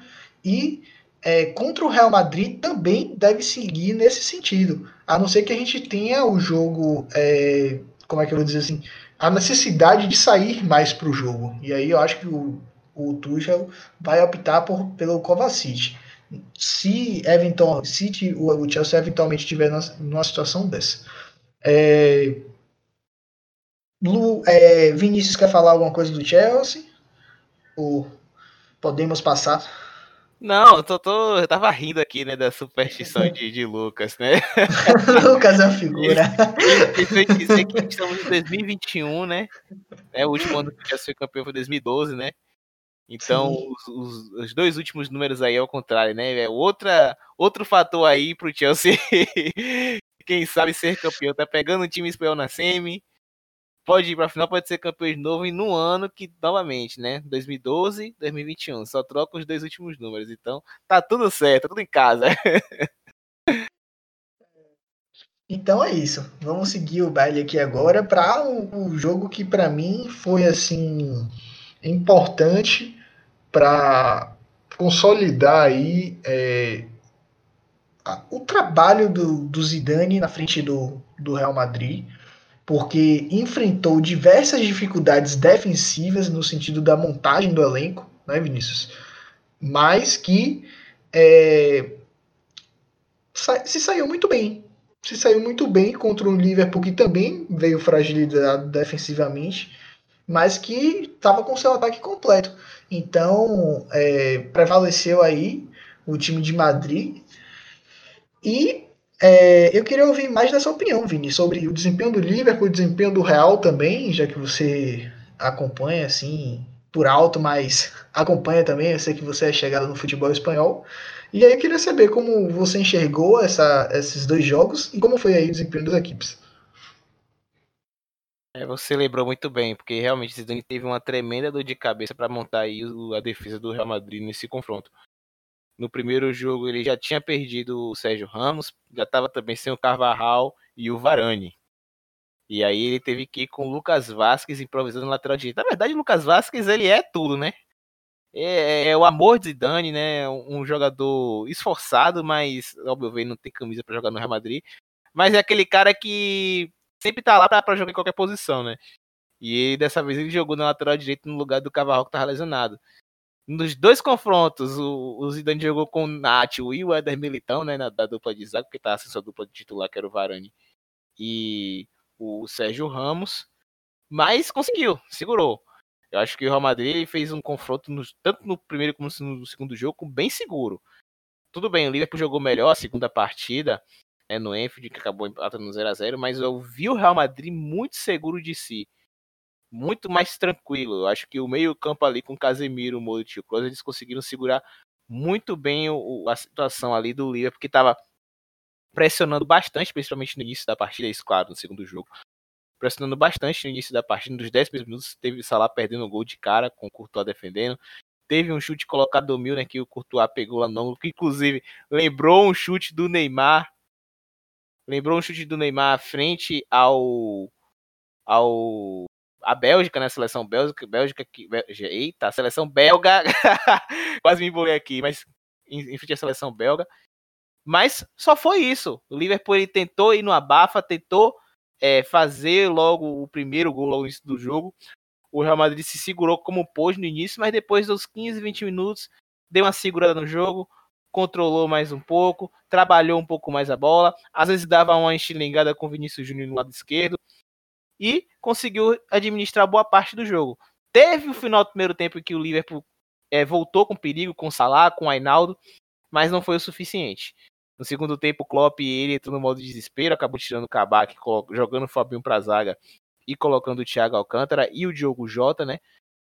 e é, contra o Real Madrid também deve seguir nesse sentido. A não ser que a gente tenha o jogo, é, como é que eu vou dizer assim, a necessidade de sair mais para o jogo. E aí eu acho que o, o Tuchel vai optar por, pelo Kovacic. Se, eventual, se o, o Chelsea eventualmente estiver numa situação dessa. É, Lu, é, Vinícius quer falar alguma coisa do Chelsea? Ou podemos passar? Não, eu, tô, tô, eu tava rindo aqui, né, da superstição de, de Lucas, né? Lucas é uma figura. Isso quer dizer que estamos em 2021, né? É, o último ano que o Chelsea foi campeão foi 2012, né? Então, os, os, os, dois últimos números aí é o contrário, né? É outra, outro fator aí pro Chelsea, quem sabe ser campeão. Tá pegando o time espanhol na semi, pode ir para a final, pode ser campeão de novo e no ano que, novamente, né? 2012, 2021. Só troca os dois últimos números. Então, tá tudo certo, tudo em casa. Então é isso. Vamos seguir o baile aqui agora para o, o, jogo que para mim foi assim importante para consolidar aí é, a, o trabalho do, do Zidane na frente do, do Real Madrid porque enfrentou diversas dificuldades defensivas no sentido da montagem do elenco, né, Vinícius? Mas que é, se saiu muito bem. Se saiu muito bem contra o Liverpool, que também veio fragilizado defensivamente, mas que estava com seu ataque completo. Então, é, prevaleceu aí o time de Madrid. E é, eu queria ouvir mais dessa opinião, Vini, sobre o desempenho do Liverpool, o desempenho do Real também, já que você acompanha assim por alto, mas acompanha também. Eu sei que você é chegado no futebol espanhol. E aí eu queria saber como você enxergou essa, esses dois jogos e como foi aí o desempenho das equipes. É, você lembrou muito bem, porque realmente Zidane teve uma tremenda dor de cabeça para montar aí a defesa do Real Madrid nesse confronto. No primeiro jogo ele já tinha perdido o Sérgio Ramos, já estava também sem o Carvajal e o Varane. E aí ele teve que ir com o Lucas Vasquez improvisando na lateral direita. Na verdade, o Lucas Vasquez ele é tudo, né? É, é o amor de Zidane, né? Um jogador esforçado, mas, ao meu ver, não tem camisa para jogar no Real Madrid. Mas é aquele cara que sempre tá lá para jogar em qualquer posição, né? E ele, dessa vez ele jogou na lateral direita no lugar do Carvajal que tava lesionado. Nos dois confrontos, o, o Zidane jogou com o Nacho e o Éder Militão, né, na, da dupla de zaga, porque tá assim, sua dupla de titular, que era o Varane e o Sérgio Ramos, mas conseguiu, segurou. Eu acho que o Real Madrid fez um confronto no, tanto no primeiro como no segundo jogo bem seguro. Tudo bem, o Liverpool jogou melhor a segunda partida, né, no Enfield, que acabou empatando no 0 a 0 mas eu vi o Real Madrid muito seguro de si, muito mais tranquilo. Eu acho que o meio-campo ali com Casemiro, Modric e o Kroos, eles conseguiram segurar muito bem o, a situação ali do Liverpool, que estava pressionando bastante, principalmente no início da partida, isso claro, no segundo jogo. Pressionando bastante no início da partida, nos 10 minutos, teve o Salah perdendo o gol de cara, com o Courtois defendendo. Teve um chute colocado do Milner que o Courtois pegou lá no que inclusive lembrou um chute do Neymar. Lembrou um chute do Neymar frente ao ao a Bélgica, né? A seleção Bélgica, Bélgica que eita, a seleção belga. Quase me embolei aqui, mas em frente à seleção belga. Mas só foi isso. O Liverpool ele tentou ir no abafa, tentou é, fazer logo o primeiro gol logo do jogo. O Real Madrid se segurou como pôde no início, mas depois dos 15, 20 minutos deu uma segurada no jogo, controlou mais um pouco, trabalhou um pouco mais a bola, às vezes dava uma estilingada com o Vinícius Júnior no lado esquerdo e conseguiu administrar boa parte do jogo. Teve o final do primeiro tempo em que o Liverpool é, voltou com perigo, com Salah, com Ainaldo, mas não foi o suficiente. No segundo tempo, o Klopp ele entrou no modo de desespero, acabou tirando o Kabak, jogando o Fabinho para a zaga e colocando o Thiago Alcântara e o Diogo Jota, né?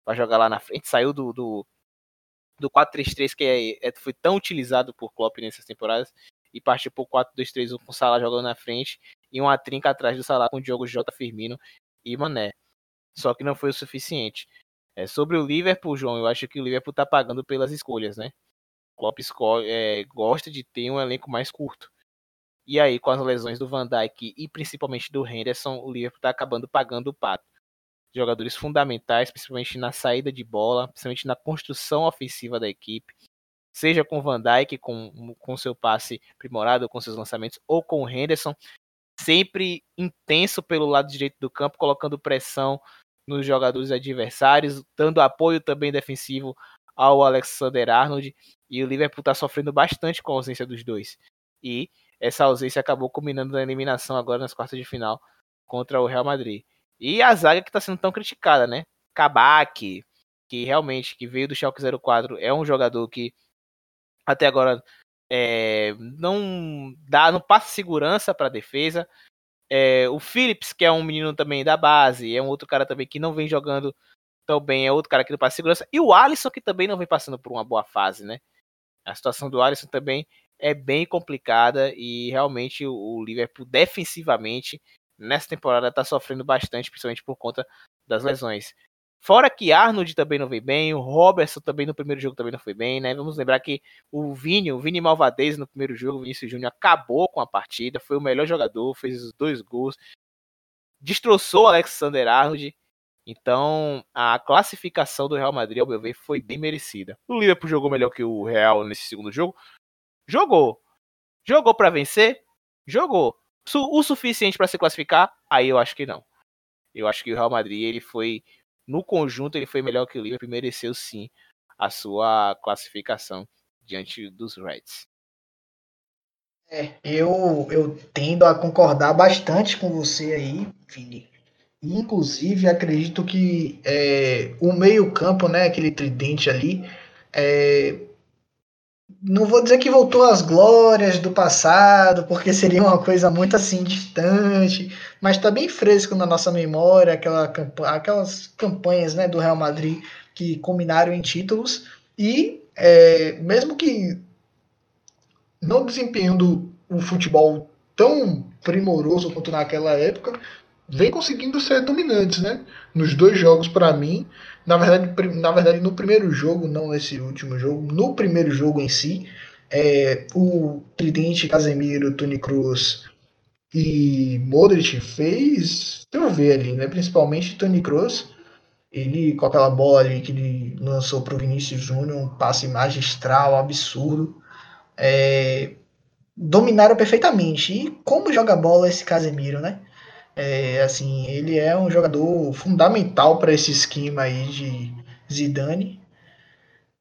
Para jogar lá na frente. Saiu do, do, do 4-3-3 que é, é, foi tão utilizado por Klopp nessas temporadas e partiu para o 4-2-3-1 com o Salah jogando na frente e uma trinca atrás do Salah com o Diogo Jota, Firmino e Mané. Só que não foi o suficiente. É, sobre o Liverpool, João, eu acho que o Liverpool está pagando pelas escolhas, né? Klopp escolhe, é, gosta de ter um elenco mais curto. E aí, com as lesões do Van Dijk e principalmente do Henderson, o Liverpool está acabando pagando o pato. Jogadores fundamentais, principalmente na saída de bola, principalmente na construção ofensiva da equipe. Seja com Van Dijk, com, com seu passe aprimorado, com seus lançamentos, ou com o Henderson, sempre intenso pelo lado direito do campo, colocando pressão nos jogadores adversários, dando apoio também defensivo ao Alexander Arnold. E o Liverpool está sofrendo bastante com a ausência dos dois. E essa ausência acabou culminando na eliminação agora nas quartas de final contra o Real Madrid. E a zaga que está sendo tão criticada, né? Kabak, que realmente que veio do Schalke 04, é um jogador que até agora é, não dá, não passa segurança para a defesa. É, o Phillips, que é um menino também da base, é um outro cara também que não vem jogando tão bem, é outro cara que não passa segurança. E o Alisson, que também não vem passando por uma boa fase, né? A situação do Alisson também é bem complicada e realmente o Liverpool defensivamente nessa temporada está sofrendo bastante, principalmente por conta das lesões. Fora que Arnold também não veio bem, o Robertson também no primeiro jogo também não foi bem, né? Vamos lembrar que o Vini, o Vini Malvadez no primeiro jogo, o Vinícius Júnior acabou com a partida, foi o melhor jogador, fez os dois gols, destroçou Alexander Arnold então, a classificação do Real Madrid, ao meu ver, foi bem merecida. O Liverpool jogou melhor que o Real nesse segundo jogo? Jogou. Jogou para vencer? Jogou. O suficiente para se classificar? Aí eu acho que não. Eu acho que o Real Madrid, ele foi, no conjunto, ele foi melhor que o Liverpool e mereceu sim a sua classificação diante dos Reds. É, eu, eu tendo a concordar bastante com você aí, Vini. Inclusive, acredito que é, o meio-campo, né, aquele tridente ali, é, não vou dizer que voltou às glórias do passado, porque seria uma coisa muito assim distante, mas está bem fresco na nossa memória aquela, aquelas campanhas né, do Real Madrid que combinaram em títulos. E é, mesmo que não desempenhando um futebol tão primoroso quanto naquela época, vem conseguindo ser dominantes, né? Nos dois jogos, para mim, na verdade, na verdade, no primeiro jogo, não nesse último jogo, no primeiro jogo em si, é, o Tridente, Casemiro, Tony Cruz e Modric fez eu ver ali, né? Principalmente Tony Cruz, ele com aquela bola ali que ele lançou para o Vinícius Júnior, um passe magistral, absurdo. É, dominaram perfeitamente. E como joga bola esse Casemiro, né? É, assim, ele é um jogador fundamental para esse esquema aí de Zidane.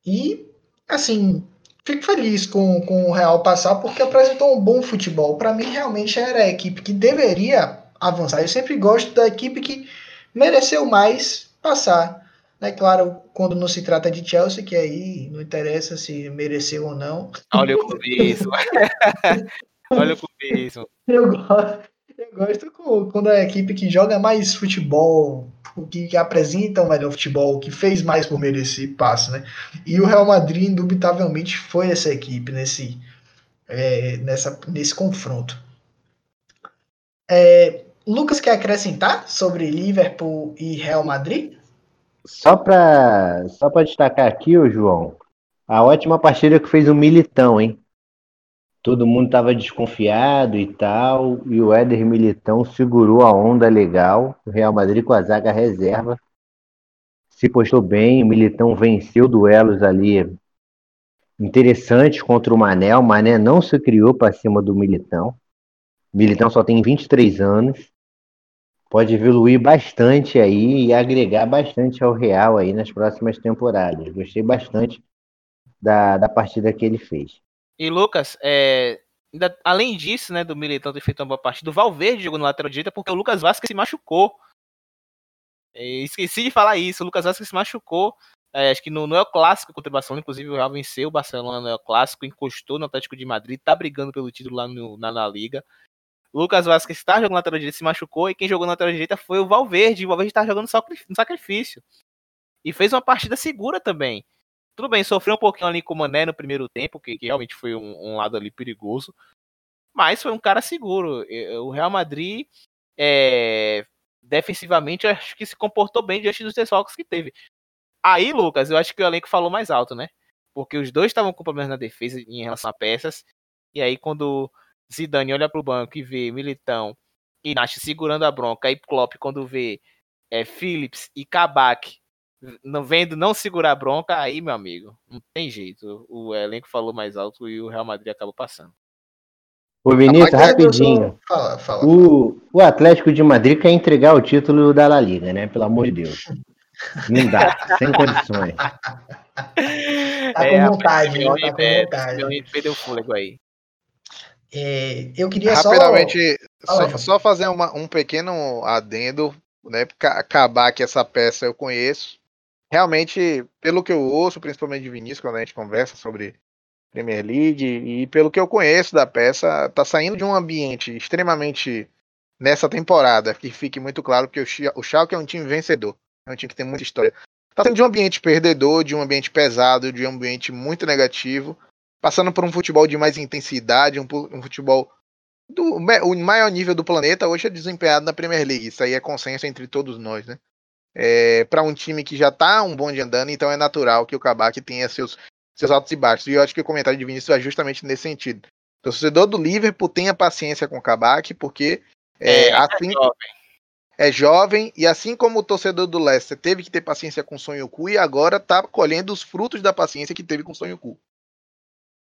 E, assim, fico feliz com, com o Real passar porque apresentou um bom futebol. Para mim, realmente era a equipe que deveria avançar. Eu sempre gosto da equipe que mereceu mais passar. É claro, quando não se trata de Chelsea, que aí não interessa se mereceu ou não. Olha o isso. Olha o Mesmo. Eu gosto, eu gosto quando a equipe que joga mais futebol, que, apresenta o melhor futebol, que fez mais por merecer, passa, né? E o Real Madrid, indubitavelmente, foi essa equipe nesse, é, nessa, nesse confronto. É, Lucas quer acrescentar sobre Liverpool e Real Madrid? Só para só destacar aqui, ô João, a ótima partida que fez o Militão, hein? Todo mundo estava desconfiado e tal, e o Éder Militão segurou a onda legal. O Real Madrid com a zaga reserva se postou bem. O Militão venceu duelos ali interessantes contra o Mané. O Mané não se criou para cima do Militão. O Militão só tem 23 anos. Pode evoluir bastante aí e agregar bastante ao Real aí nas próximas temporadas. Gostei bastante da, da partida que ele fez. E Lucas, é, ainda, além disso, né, do Militão ter feito uma boa partida, o Valverde jogou no lateral direita porque o Lucas Vasquez se machucou. É, esqueci de falar isso, o Lucas Vasquez se machucou. É, acho que no, no El Clássico contra o Barcelona, inclusive o Real venceu o Barcelona no El Clássico, encostou no Atlético de Madrid, tá brigando pelo título lá no, na, na Liga. Lucas Vasquez está jogando na lateral direita, se machucou, e quem jogou na lateral direita foi o Valverde. O Valverde está jogando no sacrifício. E fez uma partida segura também. Tudo bem, sofreu um pouquinho ali com o Mané no primeiro tempo, que, que realmente foi um, um, lado ali perigoso. Mas foi um cara seguro. O Real Madrid, é, defensivamente, acho que se comportou bem diante dos desfalques que teve. Aí, Lucas, eu acho que o elenco falou mais alto, né? Porque os dois estavam com problemas na defesa em relação a peças. E aí, quando Zidane olha pro banco e vê Militão e Nash segurando a bronca, aí Klopp, quando vê é, Phillips e Kabak não vendo não segurar a bronca, aí, meu amigo, não tem jeito. O elenco falou mais alto e o Real Madrid acabou passando. Ô Vinícius, rapidinho. Fala, fala. O, o Atlético de Madrid quer entregar o título da La Liga, né? Pelo amor de Deus. Não dá, sem condições. Tá com é, vontade, tá com vontade. Perdeu o fôlego aí. É, eu queria Rapidamente, só, só, só fazer uma, um pequeno adendo, né? Acabar que essa peça eu conheço realmente, pelo que eu ouço, principalmente de Vinícius, quando a gente conversa sobre Premier League, e pelo que eu conheço da peça, tá saindo de um ambiente extremamente nessa temporada, que fique muito claro que o Schalke é um time vencedor, é um time que tem muita história. Tá saindo de um ambiente perdedor, de um ambiente pesado, de um ambiente muito negativo, passando por um futebol de mais intensidade, um, um futebol do o maior nível do planeta, hoje é desempenhado na Premier League. Isso aí é consenso entre todos nós, né? É, para um time que já está um bonde andando, então é natural que o Kabak tenha seus, seus altos e baixos. E eu acho que o comentário de Vinícius é justamente nesse sentido. O torcedor do Liverpool tenha paciência com o Kabak, porque é, é, assim, é, jovem. é jovem, e assim como o torcedor do Leicester teve que ter paciência com o Sonho Cu, e agora está colhendo os frutos da paciência que teve com o Sonho Cu.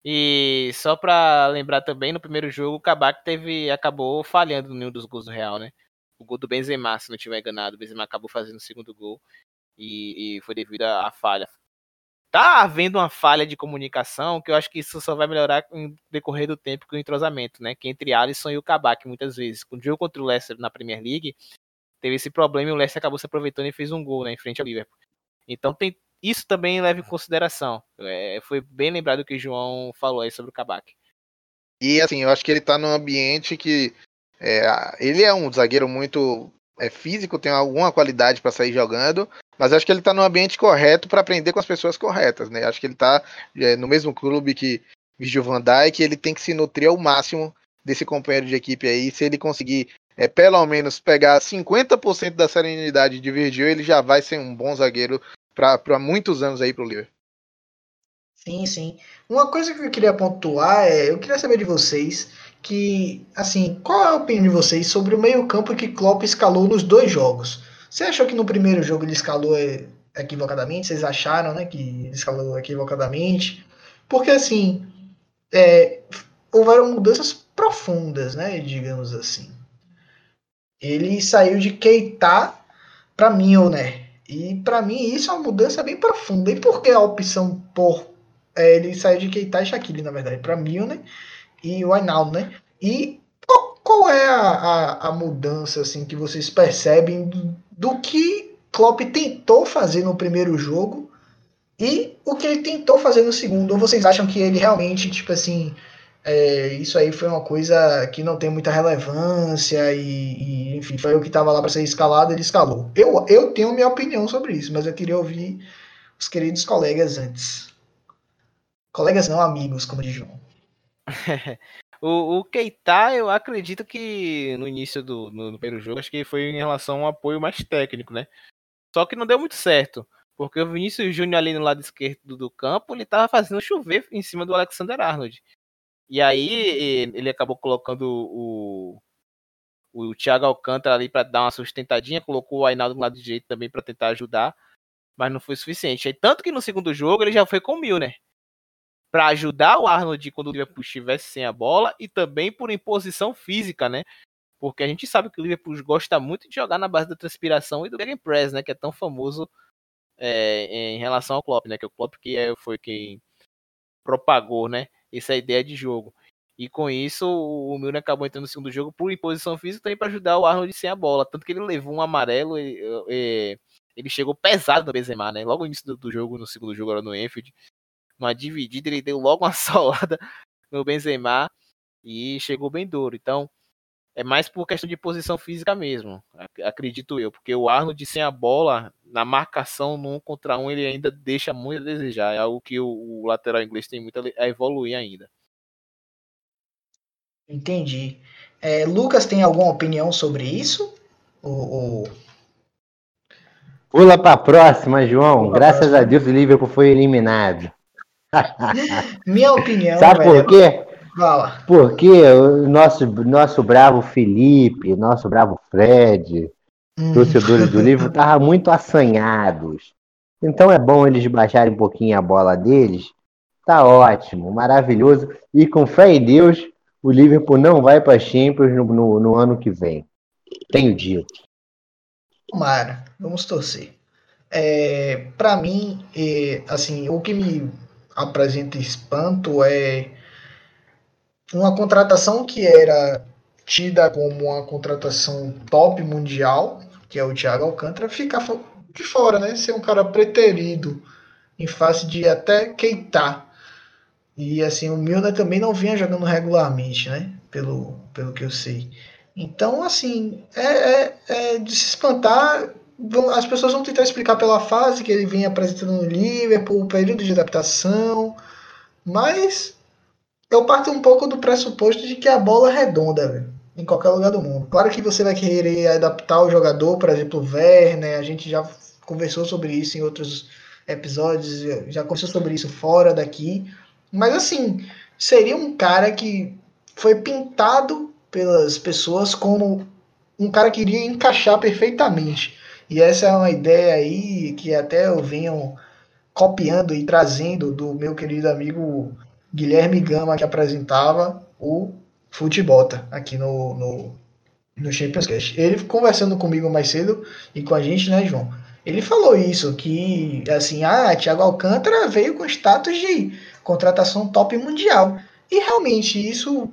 E só para lembrar também, no primeiro jogo, o Kabak teve, acabou falhando no dos gols do Real, né? O gol do Benzema, se não tiver enganado. O Benzema acabou fazendo o segundo gol e, e foi devido à falha. Tá havendo uma falha de comunicação que eu acho que isso só vai melhorar com o decorrer do tempo com o entrosamento, né? Que entre Alisson e o Kabak, muitas vezes. Com o jogo contra o Leicester na Premier League, teve esse problema e o Leicester acabou se aproveitando e fez um gol né, em frente ao Liverpool. Então tem isso também leva em consideração. É, foi bem lembrado o que o João falou aí sobre o Kabak. E assim, eu acho que ele tá num ambiente que é, ele é um zagueiro muito é, físico, tem alguma qualidade para sair jogando, mas acho que ele está no ambiente correto para aprender com as pessoas corretas, né? Acho que ele está é, no mesmo clube que Virgil van Dijk, ele tem que se nutrir ao máximo desse companheiro de equipe aí. Se ele conseguir é, pelo menos pegar 50% da serenidade de Virgil, ele já vai ser um bom zagueiro para muitos anos aí para o Liverpool. Sim, sim. Uma coisa que eu queria pontuar é, eu queria saber de vocês que, assim, qual é a opinião de vocês sobre o meio-campo que Klopp escalou nos dois jogos? Você achou que no primeiro jogo ele escalou equivocadamente? Vocês acharam, né, que escalou equivocadamente? Porque, assim, é, houveram mudanças profundas, né, digamos assim. Ele saiu de Keita para Milner. E para mim isso é uma mudança bem profunda. E por que a opção por é, ele saiu de Keita e Shaqiri, na verdade, para Milner? E o Ainaldo, né? E qual, é a, a, a, mudança assim que vocês percebem do, do, que Klopp tentou fazer no primeiro jogo e o que ele tentou fazer no segundo? Ou vocês acham que ele realmente, tipo assim, é, isso aí foi uma coisa que não tem muita relevância e, e enfim, foi o que estava lá para ser escalado, ele escalou. Eu, eu tenho minha opinião sobre isso, mas eu queria ouvir os queridos colegas antes. Colegas não, amigos, como diz João. o, o Keita, eu acredito que no início do no, no primeiro jogo, acho que foi em relação a um apoio mais técnico, né? Só que não deu muito certo. Porque o Vinícius Júnior ali no lado esquerdo do campo, ele tava fazendo chover em cima do Alexander Arnold. E aí ele acabou colocando o, o Thiago Alcântara ali para dar uma sustentadinha, colocou o Ainaldo no lado direito também para tentar ajudar, mas não foi suficiente. Aí, tanto que no segundo jogo ele já foi com o Milner para ajudar o Arnold quando o Liverpool estivesse sem a bola e também por imposição física, né? Porque a gente sabe que o Liverpool gosta muito de jogar na base da transpiração e do gegenpress, né? Que é tão famoso é, em relação ao Klopp, né? Que o Klopp que é, foi quem propagou, né? essa ideia de jogo. E com isso, o Milner acabou entrando no segundo jogo por imposição física também para ajudar o Arnold sem a bola. Tanto que ele levou um amarelo e, e ele chegou pesado no Benzema, né? Logo no início do, do jogo, no segundo jogo, era no Enfield. Uma dividida, ele deu logo uma solada no Benzema e chegou bem duro. Então, é mais por questão de posição física mesmo, acredito eu, porque o Arnold sem a bola, na marcação no um contra um, ele ainda deixa muito a desejar, é algo que o, o lateral inglês tem muito a evoluir ainda. Entendi. É, Lucas tem alguma opinião sobre isso? O, o... Pula para a próxima, João. Pula Graças próxima. a Deus o Liverpool foi eliminado. Minha opinião. Sabe velho, por quê? Fala. Porque o nosso, nosso bravo Felipe, nosso bravo Fred, hum. torcedores do livro, estavam muito assanhados. Então é bom eles baixarem um pouquinho a bola deles. Tá ótimo, maravilhoso. E com fé em Deus, o Liverpool não vai para Champions no, no, no, ano que vem. Tenho dito. Tomara, vamos torcer. É, para mim, é, assim, o que me apresenta espanto é uma contratação que era tida como uma contratação top mundial, que é o Thiago Alcântara, ficar de fora, né? Ser um cara preterido em face de até Keita. E assim, o Milner também não vinha jogando regularmente, né? Pelo, pelo que eu sei. Então, assim, é, é, é de se espantar. As pessoas vão tentar explicar pela fase que ele vem apresentando no Liverpool, o período de adaptação. Mas eu parto um pouco do pressuposto de que a bola é redonda, em qualquer lugar do mundo. Claro que você vai querer adaptar o jogador, por exemplo, o Werner, a gente já conversou sobre isso em outros episódios, já conversou sobre isso fora daqui. Mas assim, seria um cara que foi pintado pelas pessoas como um cara que iria encaixar perfeitamente. E essa é uma ideia aí que até eu venho copiando e trazendo do meu querido amigo Guilherme Gama que apresentava o Futebota aqui no, no, no Champions Cast. Ele conversando comigo mais cedo e com a gente, né, João? Ele falou isso, que assim, ah, Thiago Alcântara veio com status de contratação top mundial. E realmente isso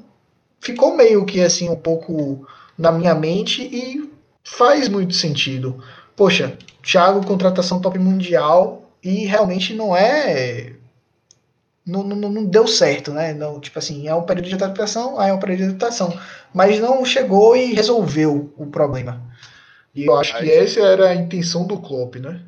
ficou meio que assim um pouco na minha mente e faz muito sentido. Poxa, Thiago contratação top mundial e realmente não é não, não, não, deu certo, né? Não, tipo assim, é um período de adaptação, aí é um período de adaptação. Mas não chegou e resolveu o problema. E eu acho que essa era a intenção do Klopp, né?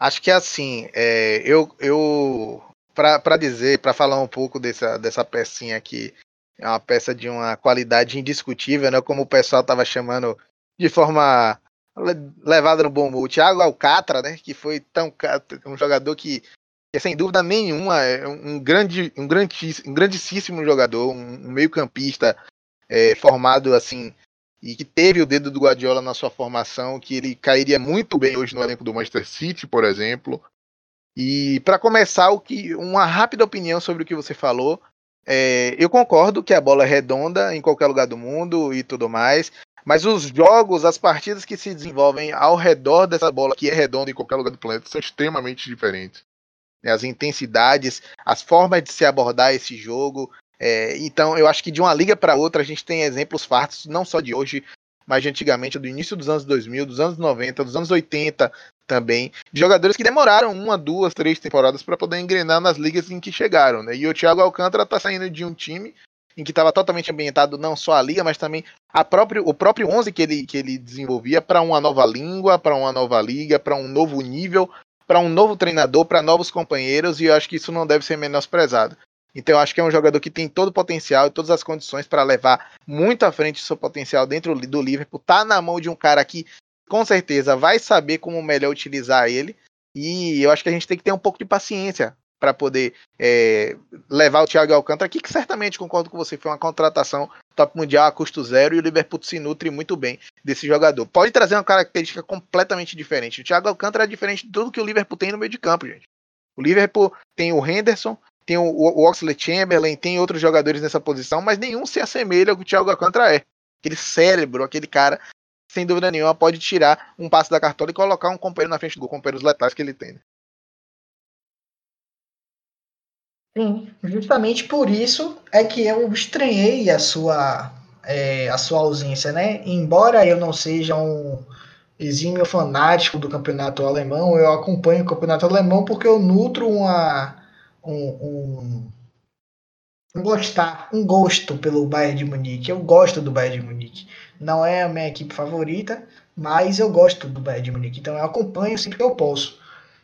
Acho que assim, é, eu, eu para dizer, para falar um pouco dessa, dessa pecinha aqui, é uma peça de uma qualidade indiscutível, né? Como o pessoal estava chamando de forma levada no bom o Thiago Alcatra, né? Que foi tão um jogador que é sem dúvida nenhuma é um grande, um grandíssimo, um grandíssimo jogador, um, meio-campista é, formado assim e que teve o dedo do Guardiola na sua formação, que ele cairia muito bem hoje no elenco do Manchester City, por exemplo. E para começar, o que uma rápida opinião sobre o que você falou. É, eu concordo que a bola é redonda em qualquer lugar do mundo e tudo mais, mas os jogos, as partidas que se desenvolvem ao redor dessa bola, que é redonda em qualquer lugar do planeta, são extremamente diferentes né, as intensidades, as formas de se abordar esse jogo. É, então, eu acho que de uma liga para outra a gente tem exemplos fartos, não só de hoje, mas de antigamente, do início dos anos 2000, dos anos 90, dos anos 80 também, de jogadores que demoraram uma, duas, três temporadas para poder engrenar nas ligas em que chegaram. Né? E o Thiago Alcântara está saindo de um time em que estava totalmente ambientado não só a liga, mas também a próprio, o próprio 11 que ele, que ele desenvolvia para uma nova língua, para uma nova liga, para um novo nível, para um novo treinador, para novos companheiros, e eu acho que isso não deve ser menosprezado. Então eu acho que é um jogador que tem todo o potencial e todas as condições para levar muito à frente o seu potencial dentro do Liverpool. Tá na mão de um cara que com certeza vai saber como melhor utilizar ele. E eu acho que a gente tem que ter um pouco de paciência para poder é, levar o Thiago Alcântara aqui, que certamente concordo com você, foi uma contratação top mundial a custo zero e o Liverpool se nutre muito bem desse jogador. Pode trazer uma característica completamente diferente. O Thiago Alcântara é diferente de tudo que o Liverpool tem no meio de campo, gente. O Liverpool tem o Henderson, tem o, o Oxley Chamberlain, tem outros jogadores nessa posição, mas nenhum se assemelha ao que o Thiago Alcântara é. Aquele cérebro, aquele cara, sem dúvida nenhuma, pode tirar um passo da cartola e colocar um companheiro na frente do gol, companheiros letais que ele tem. Né? Sim, justamente por isso é que eu estranhei a sua, é, a sua ausência, né? Embora eu não seja um exímio fanático do campeonato alemão, eu acompanho o campeonato alemão porque eu nutro uma, um, um, um gostar, um gosto pelo Bayern de Munique. Eu gosto do Bayern de Munique. Não é a minha equipe favorita, mas eu gosto do Bayern de Munique. Então eu acompanho sempre que eu posso.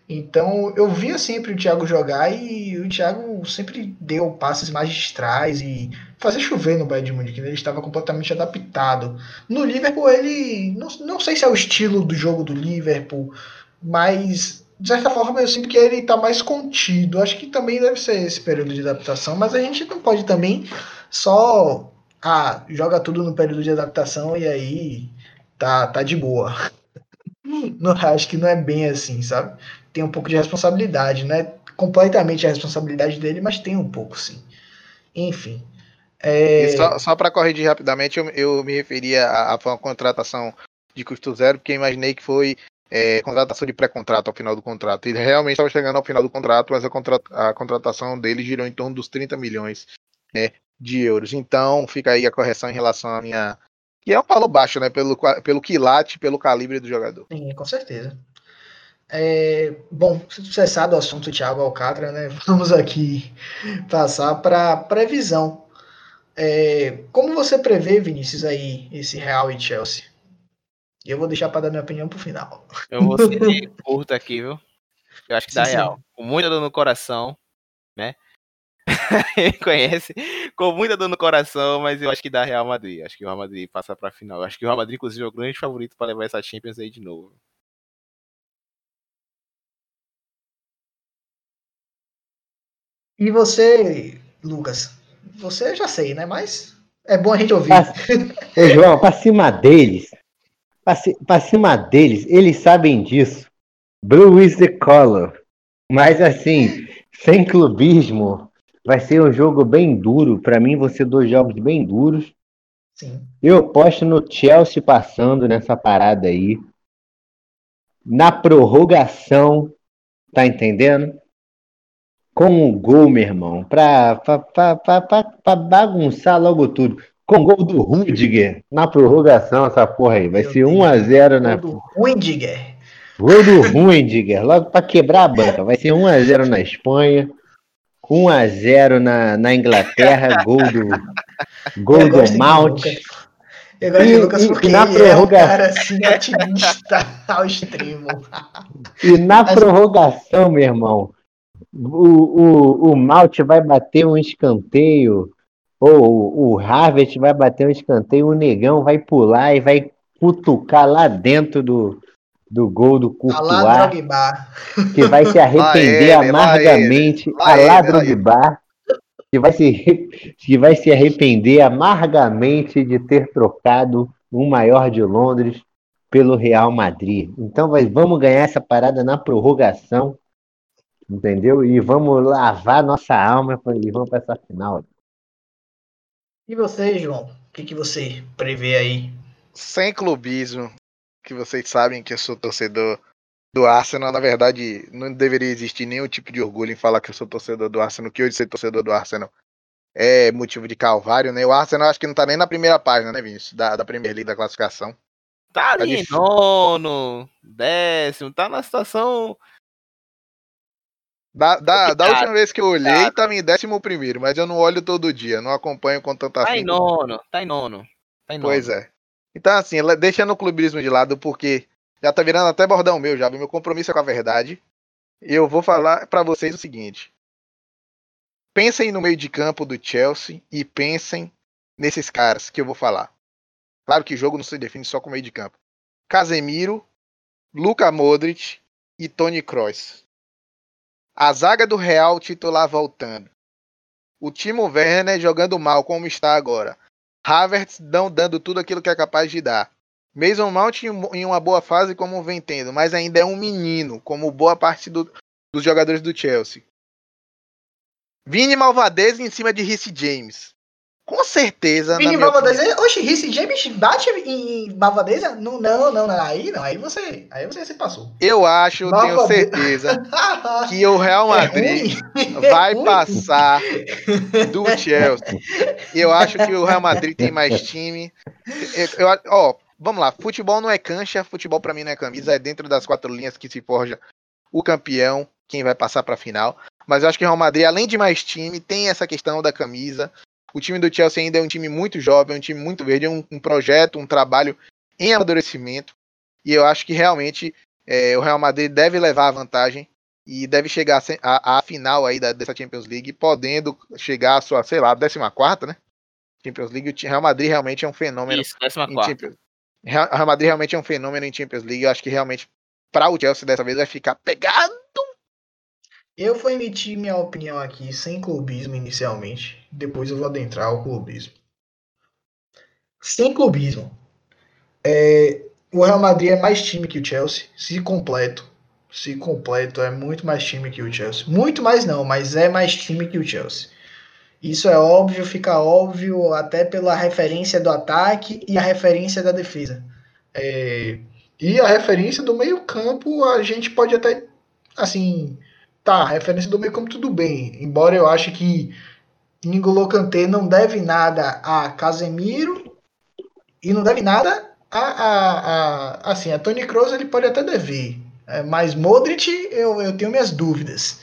Então eu via sempre o Thiago jogar e o Thiago sempre deu passes magistrais e fazia chover no Bayern de Munique. Né? Ele estava completamente adaptado. No Liverpool ele não, não sei se é o estilo do jogo do Liverpool, mas de certa forma eu sinto que ele está mais contido. Acho que também deve ser esse período de adaptação, mas a gente não pode também só ah, joga tudo no período de adaptação e aí tá tá de boa. Não, acho que não é bem assim, sabe? Tem um pouco de responsabilidade, não é completamente a responsabilidade dele, mas tem um pouco, sim. Enfim. É... só, só para corrigir rapidamente, eu, eu me referia a, a uma contratação de custo zero, porque imaginei que foi é, contratação de pré-contrato ao final do contrato. Ele realmente estava chegando ao final do contrato, mas a, contra, a contratação dele girou em torno dos 30 milhões né, de euros. Então fica aí a correção em relação à minha. Que é um valor baixo, né? Pelo, pelo quilate, pelo calibre do jogador. Sim, com certeza. É, bom, cessado o assunto Thiago Alcântara, né, vamos aqui passar para a previsão. É, como você prevê, Vinícius, aí, esse Real e Chelsea? Eu vou deixar para dar minha opinião pro final. Eu vou ser curto aqui, viu? Eu acho que sim, dá sim. Real. Com muita dor no coração, né? conhece, com muita dor no coração, mas eu acho que dá Real Madrid. Acho que o Real Madrid passa para a final. Eu acho que o Real Madrid, inclusive, é o grande favorito para levar essa Champions aí de novo. E você, Lucas? Você já sei, né? Mas é bom a gente ouvir. Ô, João, pra cima deles. Pra, pra cima deles, eles sabem disso. Blue is the color. Mas assim, sem clubismo, vai ser um jogo bem duro. Para mim, vão ser dois jogos bem duros. Sim. Eu aposto no Chelsea passando nessa parada aí. Na prorrogação, tá entendendo? Com o gol, meu irmão, pra, pra, pra, pra, bagunçar logo tudo. Com o gol do Rudiger na prorrogação, essa porra aí. Vai Meu ser 1x0 na. Gol do Rudiger. Gol do Rudiger, logo pra quebrar a banca. Vai ser 1x0 na Espanha. 1x0 na, na Inglaterra, gol do, gol do Mount. Eu gosto de Lucas porque e na prorrogação... é um cara assim, otimista ao extremo. E na prorrogação, meu irmão, o, o, o Malte vai bater um escanteio, ou o Harvest vai bater um escanteio, o Negão vai pular e vai cutucar lá dentro do, do gol do Courtois, que vai se arrepender ele, amargamente, a lá Drogba, que vai, se, que vai se arrepender amargamente de ter trocado o maior de Londres pelo Real Madrid. Então vai, vamos ganhar essa parada na prorrogação Entendeu? E vamos lavar nossa alma e vamos para essa final. E você, João? O que, que você prevê aí? Sem clubismo, que vocês sabem que eu sou torcedor do Arsenal. Na verdade, não deveria existir nenhum tipo de orgulho em falar que eu sou torcedor do Arsenal, que hoje ser torcedor do Arsenal é motivo de calvário, né? O Arsenal acho que não tá nem na primeira página, né, Vinícius? Da, da Premier League da classificação. Tá, tá ali, tá nono, décimo, tá na situação Da, da, da última vez que eu olhei, tava em décimo primeiro, mas eu não olho todo dia, não acompanho com tanta Tá em afinco. nono, tá em nono. Tá em nono. Pois é. Então, assim, deixando o clubismo de lado, porque já tá virando até bordão meu, já. Meu compromisso é com a verdade. Eu vou falar pra vocês o seguinte: pensem no meio de campo do Chelsea e pensem nesses caras que eu vou falar. Claro que o jogo não se define só com o meio de campo. Casemiro, Luka Modric e Toni Kroos. A zaga do Real titular voltando. O Timo Werner jogando mal como está agora. Havertz não dando tudo aquilo que é capaz de dar. Mason Mount em um- uma boa fase como vem tendo, mas ainda é um menino, como boa parte do- dos jogadores do Chelsea. Vini Malvadez em cima de Rhys James. Com certeza, Vini Malvadeza, oxe, Rhys James bate em Malvadeza? Não, não, não, não, aí não, aí você, aí você se passou. eu acho, tenho Malvadeza- certeza, que o Real Madrid É vai É passar do Chelsea. Eu acho que o Real Madrid tem mais time. Eu, eu- ó, vamos lá. Futebol não é cancha, futebol pra mim não é camisa, é dentro das quatro linhas que se forja o campeão, quem vai passar pra final. Mas eu acho que o Real Madrid, além de mais time, tem essa questão da camisa. O time do Chelsea ainda é um time muito jovem, um time muito verde, é um, um projeto, um trabalho em amadurecimento. E eu acho que realmente é, o Real Madrid deve levar a vantagem e deve chegar à, final aí da, dessa Champions League, podendo chegar à sua, sei lá, 14 né? Champions League. O Real Madrid realmente é um fenômeno Isso, décima em quarta. Champions Real Real Madrid realmente é um fenômeno em Champions League. Eu acho que realmente, para o Chelsea dessa vez, vai ficar pegado. Eu vou emitir minha opinião aqui sem clubismo inicialmente, depois eu vou adentrar ao clubismo. Sem clubismo. É, o Real Madrid é mais time que o Chelsea, se completo. Se completo, é muito mais time que o Chelsea. Muito mais não, mas é mais time que o Chelsea. Isso é óbvio, fica óbvio até pela referência do ataque e a referência da defesa. É, e a referência do meio-campo, a gente pode até, assim, Tá, referência do meio campo tudo bem. Embora eu ache que N'Golo Kanté não deve nada a Casemiro e não deve nada a, a, a assim, a Toni Kroos ele pode até dever. É, mas Modric eu, eu tenho minhas dúvidas.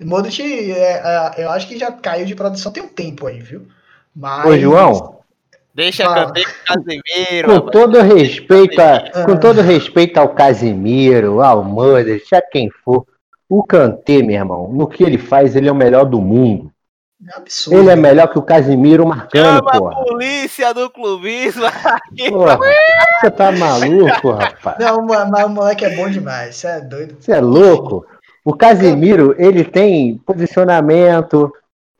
Modric é, é, eu acho que já caiu de produção tem um tempo aí, viu? Mas Ô, João, Deixa Fala. Kanté com Casemiro. com rapaz. todo respeito, a, Ah. com todo respeito ao Casimiro, ao Modric, a quem for, o Kanté, meu irmão, no que ele faz, ele é o melhor do mundo. é absurdo. Ele é melhor que o Casimiro marcando, Chama a porra. polícia do clubismo. aqui. Porra, você tá maluco, rapaz? Não, mas o moleque é bom demais, você é doido. Você é louco? O Casimiro, ele tem posicionamento,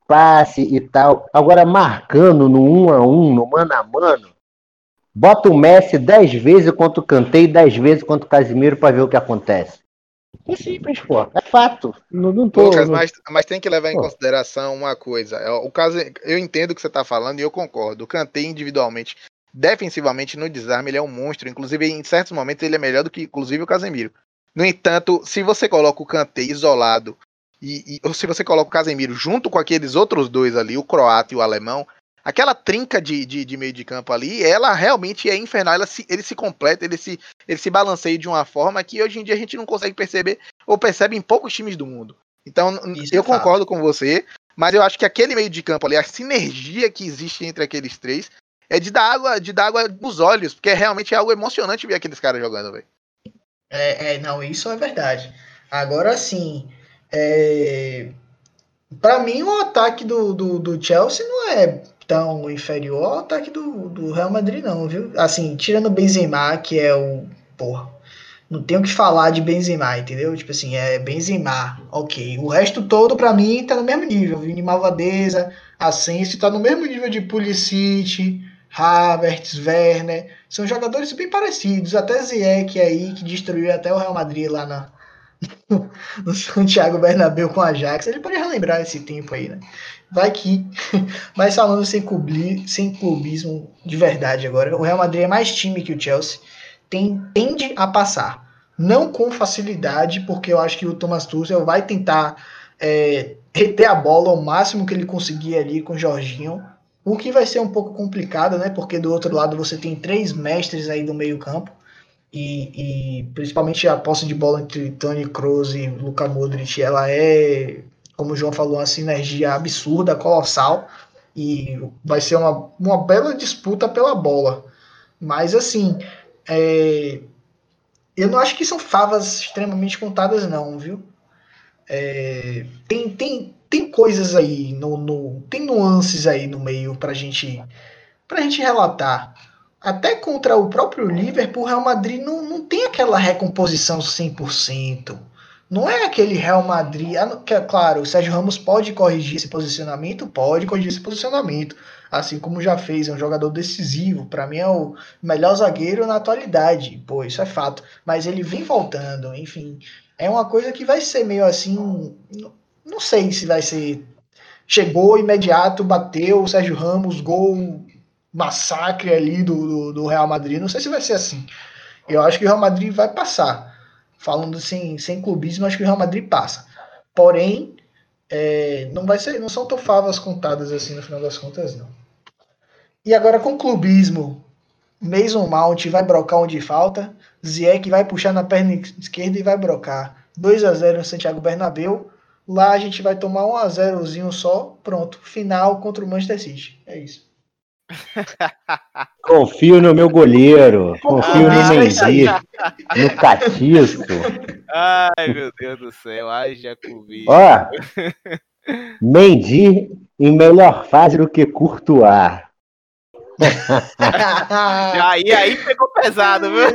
passe e tal. Agora, marcando no um a um, no mano a mano, bota o Messi 10 vezes contra o Kanté e 10 vezes contra o Casimiro pra ver o que acontece. É simples, pô. É fato. Não, não tô. Lucas, não- mas, mas tem que levar em Pô. consideração uma coisa. É, O caso, eu entendo o que você está falando e eu concordo. O Kanté individualmente, defensivamente no desarme, ele é um monstro. Inclusive, em certos momentos, ele é melhor do que, inclusive, o Casemiro. No entanto, se você coloca o Kanté isolado e, e- ou se você coloca o Casemiro junto com aqueles outros dois ali, o croata e o alemão, aquela trinca de, de, de meio de campo ali, ela realmente é infernal. Ela se, ele se completa, ele se, ele se balanceia de uma forma que hoje em dia a gente não consegue perceber ou percebe em poucos times do mundo. Então, Isso eu é fato. concordo com você, mas eu acho que aquele meio de campo ali, a sinergia que existe entre aqueles três, é de dar água, de dar água nos olhos, porque é realmente algo emocionante ver aqueles caras jogando, velho. É, é, não, isso é verdade. Agora sim, é, para mim o ataque do, do, do Chelsea não é tão inferior ao ataque do, do Real Madrid, não, viu? Assim, tirando o Benzema, que é o. Porra, não tenho o que falar de Benzema, entendeu? Tipo assim, é Benzema, ok. O resto todo, pra mim, tá no mesmo nível. Vini Malvadeza, Asensio, tá no mesmo nível de Pulisic, Havertz, Werner. São jogadores bem parecidos. Até Ziyech aí, que destruiu até o Real Madrid lá na, no Santiago Bernabéu com a Ajax. Ele pode relembrar esse tempo aí, né? Vai que. Mas falando sem, clubi, sem clubismo de verdade agora, o Real Madrid é mais time que o Chelsea. Tem, tende a passar. Não com facilidade, porque eu acho que o Thomas Tuchel vai tentar é, reter a bola ao máximo que ele conseguir ali com o Jorginho. O que vai ser um pouco complicado, né? Porque do outro lado você tem três mestres aí do meio campo. E, e principalmente a posse de bola entre Tony Kroos e Luka Modric, ela é, como o João falou, uma sinergia absurda, colossal, e vai ser uma, uma bela disputa pela bola. Mas assim, é, eu não acho que são favas extremamente contadas, não, viu? É, tem, tem, tem coisas aí, no, no, tem nuances aí no meio pra gente, pra gente relatar até contra o próprio Liverpool, o Real Madrid não, não tem aquela recomposição 100%. Não é aquele Real Madrid. Que, é claro, o Sérgio Ramos pode corrigir esse posicionamento, pode corrigir esse posicionamento. Assim como já fez, é um jogador decisivo. Para mim é o melhor zagueiro na atualidade. Pô, isso é fato. Mas ele vem voltando, enfim. É uma coisa que vai ser meio assim. Não sei se vai ser. Chegou imediato, bateu, o Sérgio Ramos, gol, massacre ali do, do, do, Real Madrid. Não sei se vai ser assim. Eu acho que o Real Madrid vai passar. Falando sem, sem clubismo, acho que o Real Madrid passa. Porém, é, não vai ser, não são tão favas contadas assim no final das contas, não. E agora com clubismo, Mason Mount vai brocar onde falta, Ziyech vai puxar na perna esquerda e vai brocar. 2 a 0 no Santiago Bernabéu. Lá a gente vai tomar 1 a 0zinho só, pronto, final contra o Manchester City. É isso. Confio no meu goleiro. Confio ah, no Mendy. No Catiço. Ai, meu Deus do céu. Ai, já comi. Ó, Mendy em melhor fase do que Courtois. aí, aí pegou pesado, viu?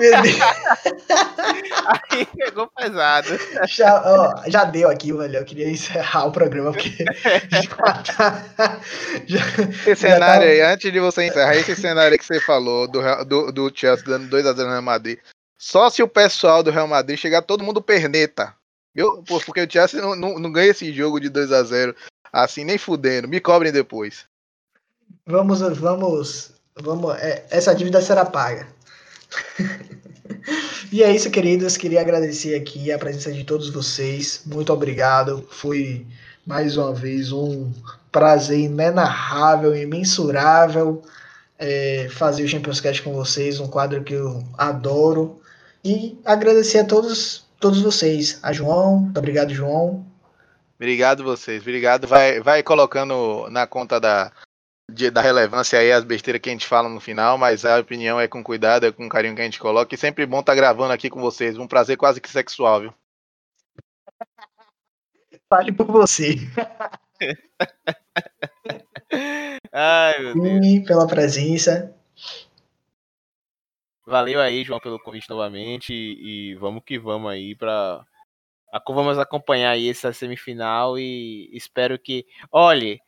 aí pegou pesado. Já, ó, já deu aqui, velho. Eu queria encerrar o programa, porque já tá. Já, esse cenário tá... aí, antes de você encerrar, esse cenário que você falou do, do, do Chelsea dando 2x0 no Real Madrid. Só se o pessoal do Real Madrid chegar todo mundo perneta. Viu? Porque o Chelsea não, não, não ganha esse jogo de 2x0 assim, nem fudendo. Me cobrem depois. Vamos, vamos Vamos, é, essa dívida será paga. e é isso, queridos. Queria agradecer aqui a presença de todos vocês. Muito obrigado. Foi mais uma vez um prazer inenarrável, imensurável é, fazer o Champions Cast com vocês, um quadro que eu adoro. E agradecer a todos, todos vocês. A João, muito obrigado, João. Obrigado vocês, obrigado. Vai, vai colocando na conta da, de, da relevância aí as besteiras que a gente fala no final, mas a opinião é com cuidado, é com carinho que a gente coloca. E sempre bom estar tá gravando aqui com vocês. Um prazer quase que sexual, viu? Fale por você. Ai, meu Deus. Sim, pela presença. Valeu aí, João, pelo convite novamente. E, e vamos que vamos aí para Vamos acompanhar aí essa semifinal e espero que. Olhe,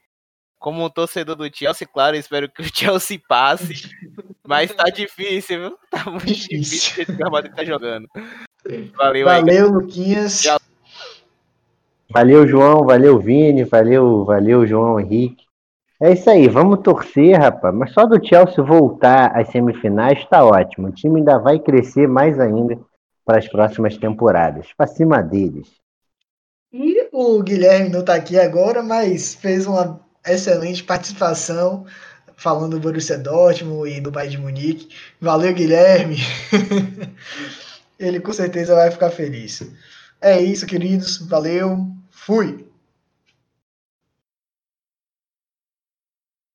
como um torcedor do Chelsea, claro, espero que o Chelsea passe. mas tá difícil, viu? Tá muito difícil, difícil esse que o Madrid tá jogando. Valeu, valeu aí. Luquinhas. Tchau. Valeu, João. Valeu, Vini. Valeu, valeu, João Henrique. É isso aí, vamos torcer, rapaz. Mas só do Chelsea voltar às semifinais está ótimo. O time ainda vai crescer mais ainda para as próximas temporadas. Para cima deles. E o Guilherme não está aqui agora, mas fez uma excelente participação falando do Borussia Dortmund e do Bayern de Munique. Valeu, Guilherme. Ele com certeza vai ficar feliz. É isso, queridos. Valeu. Fui.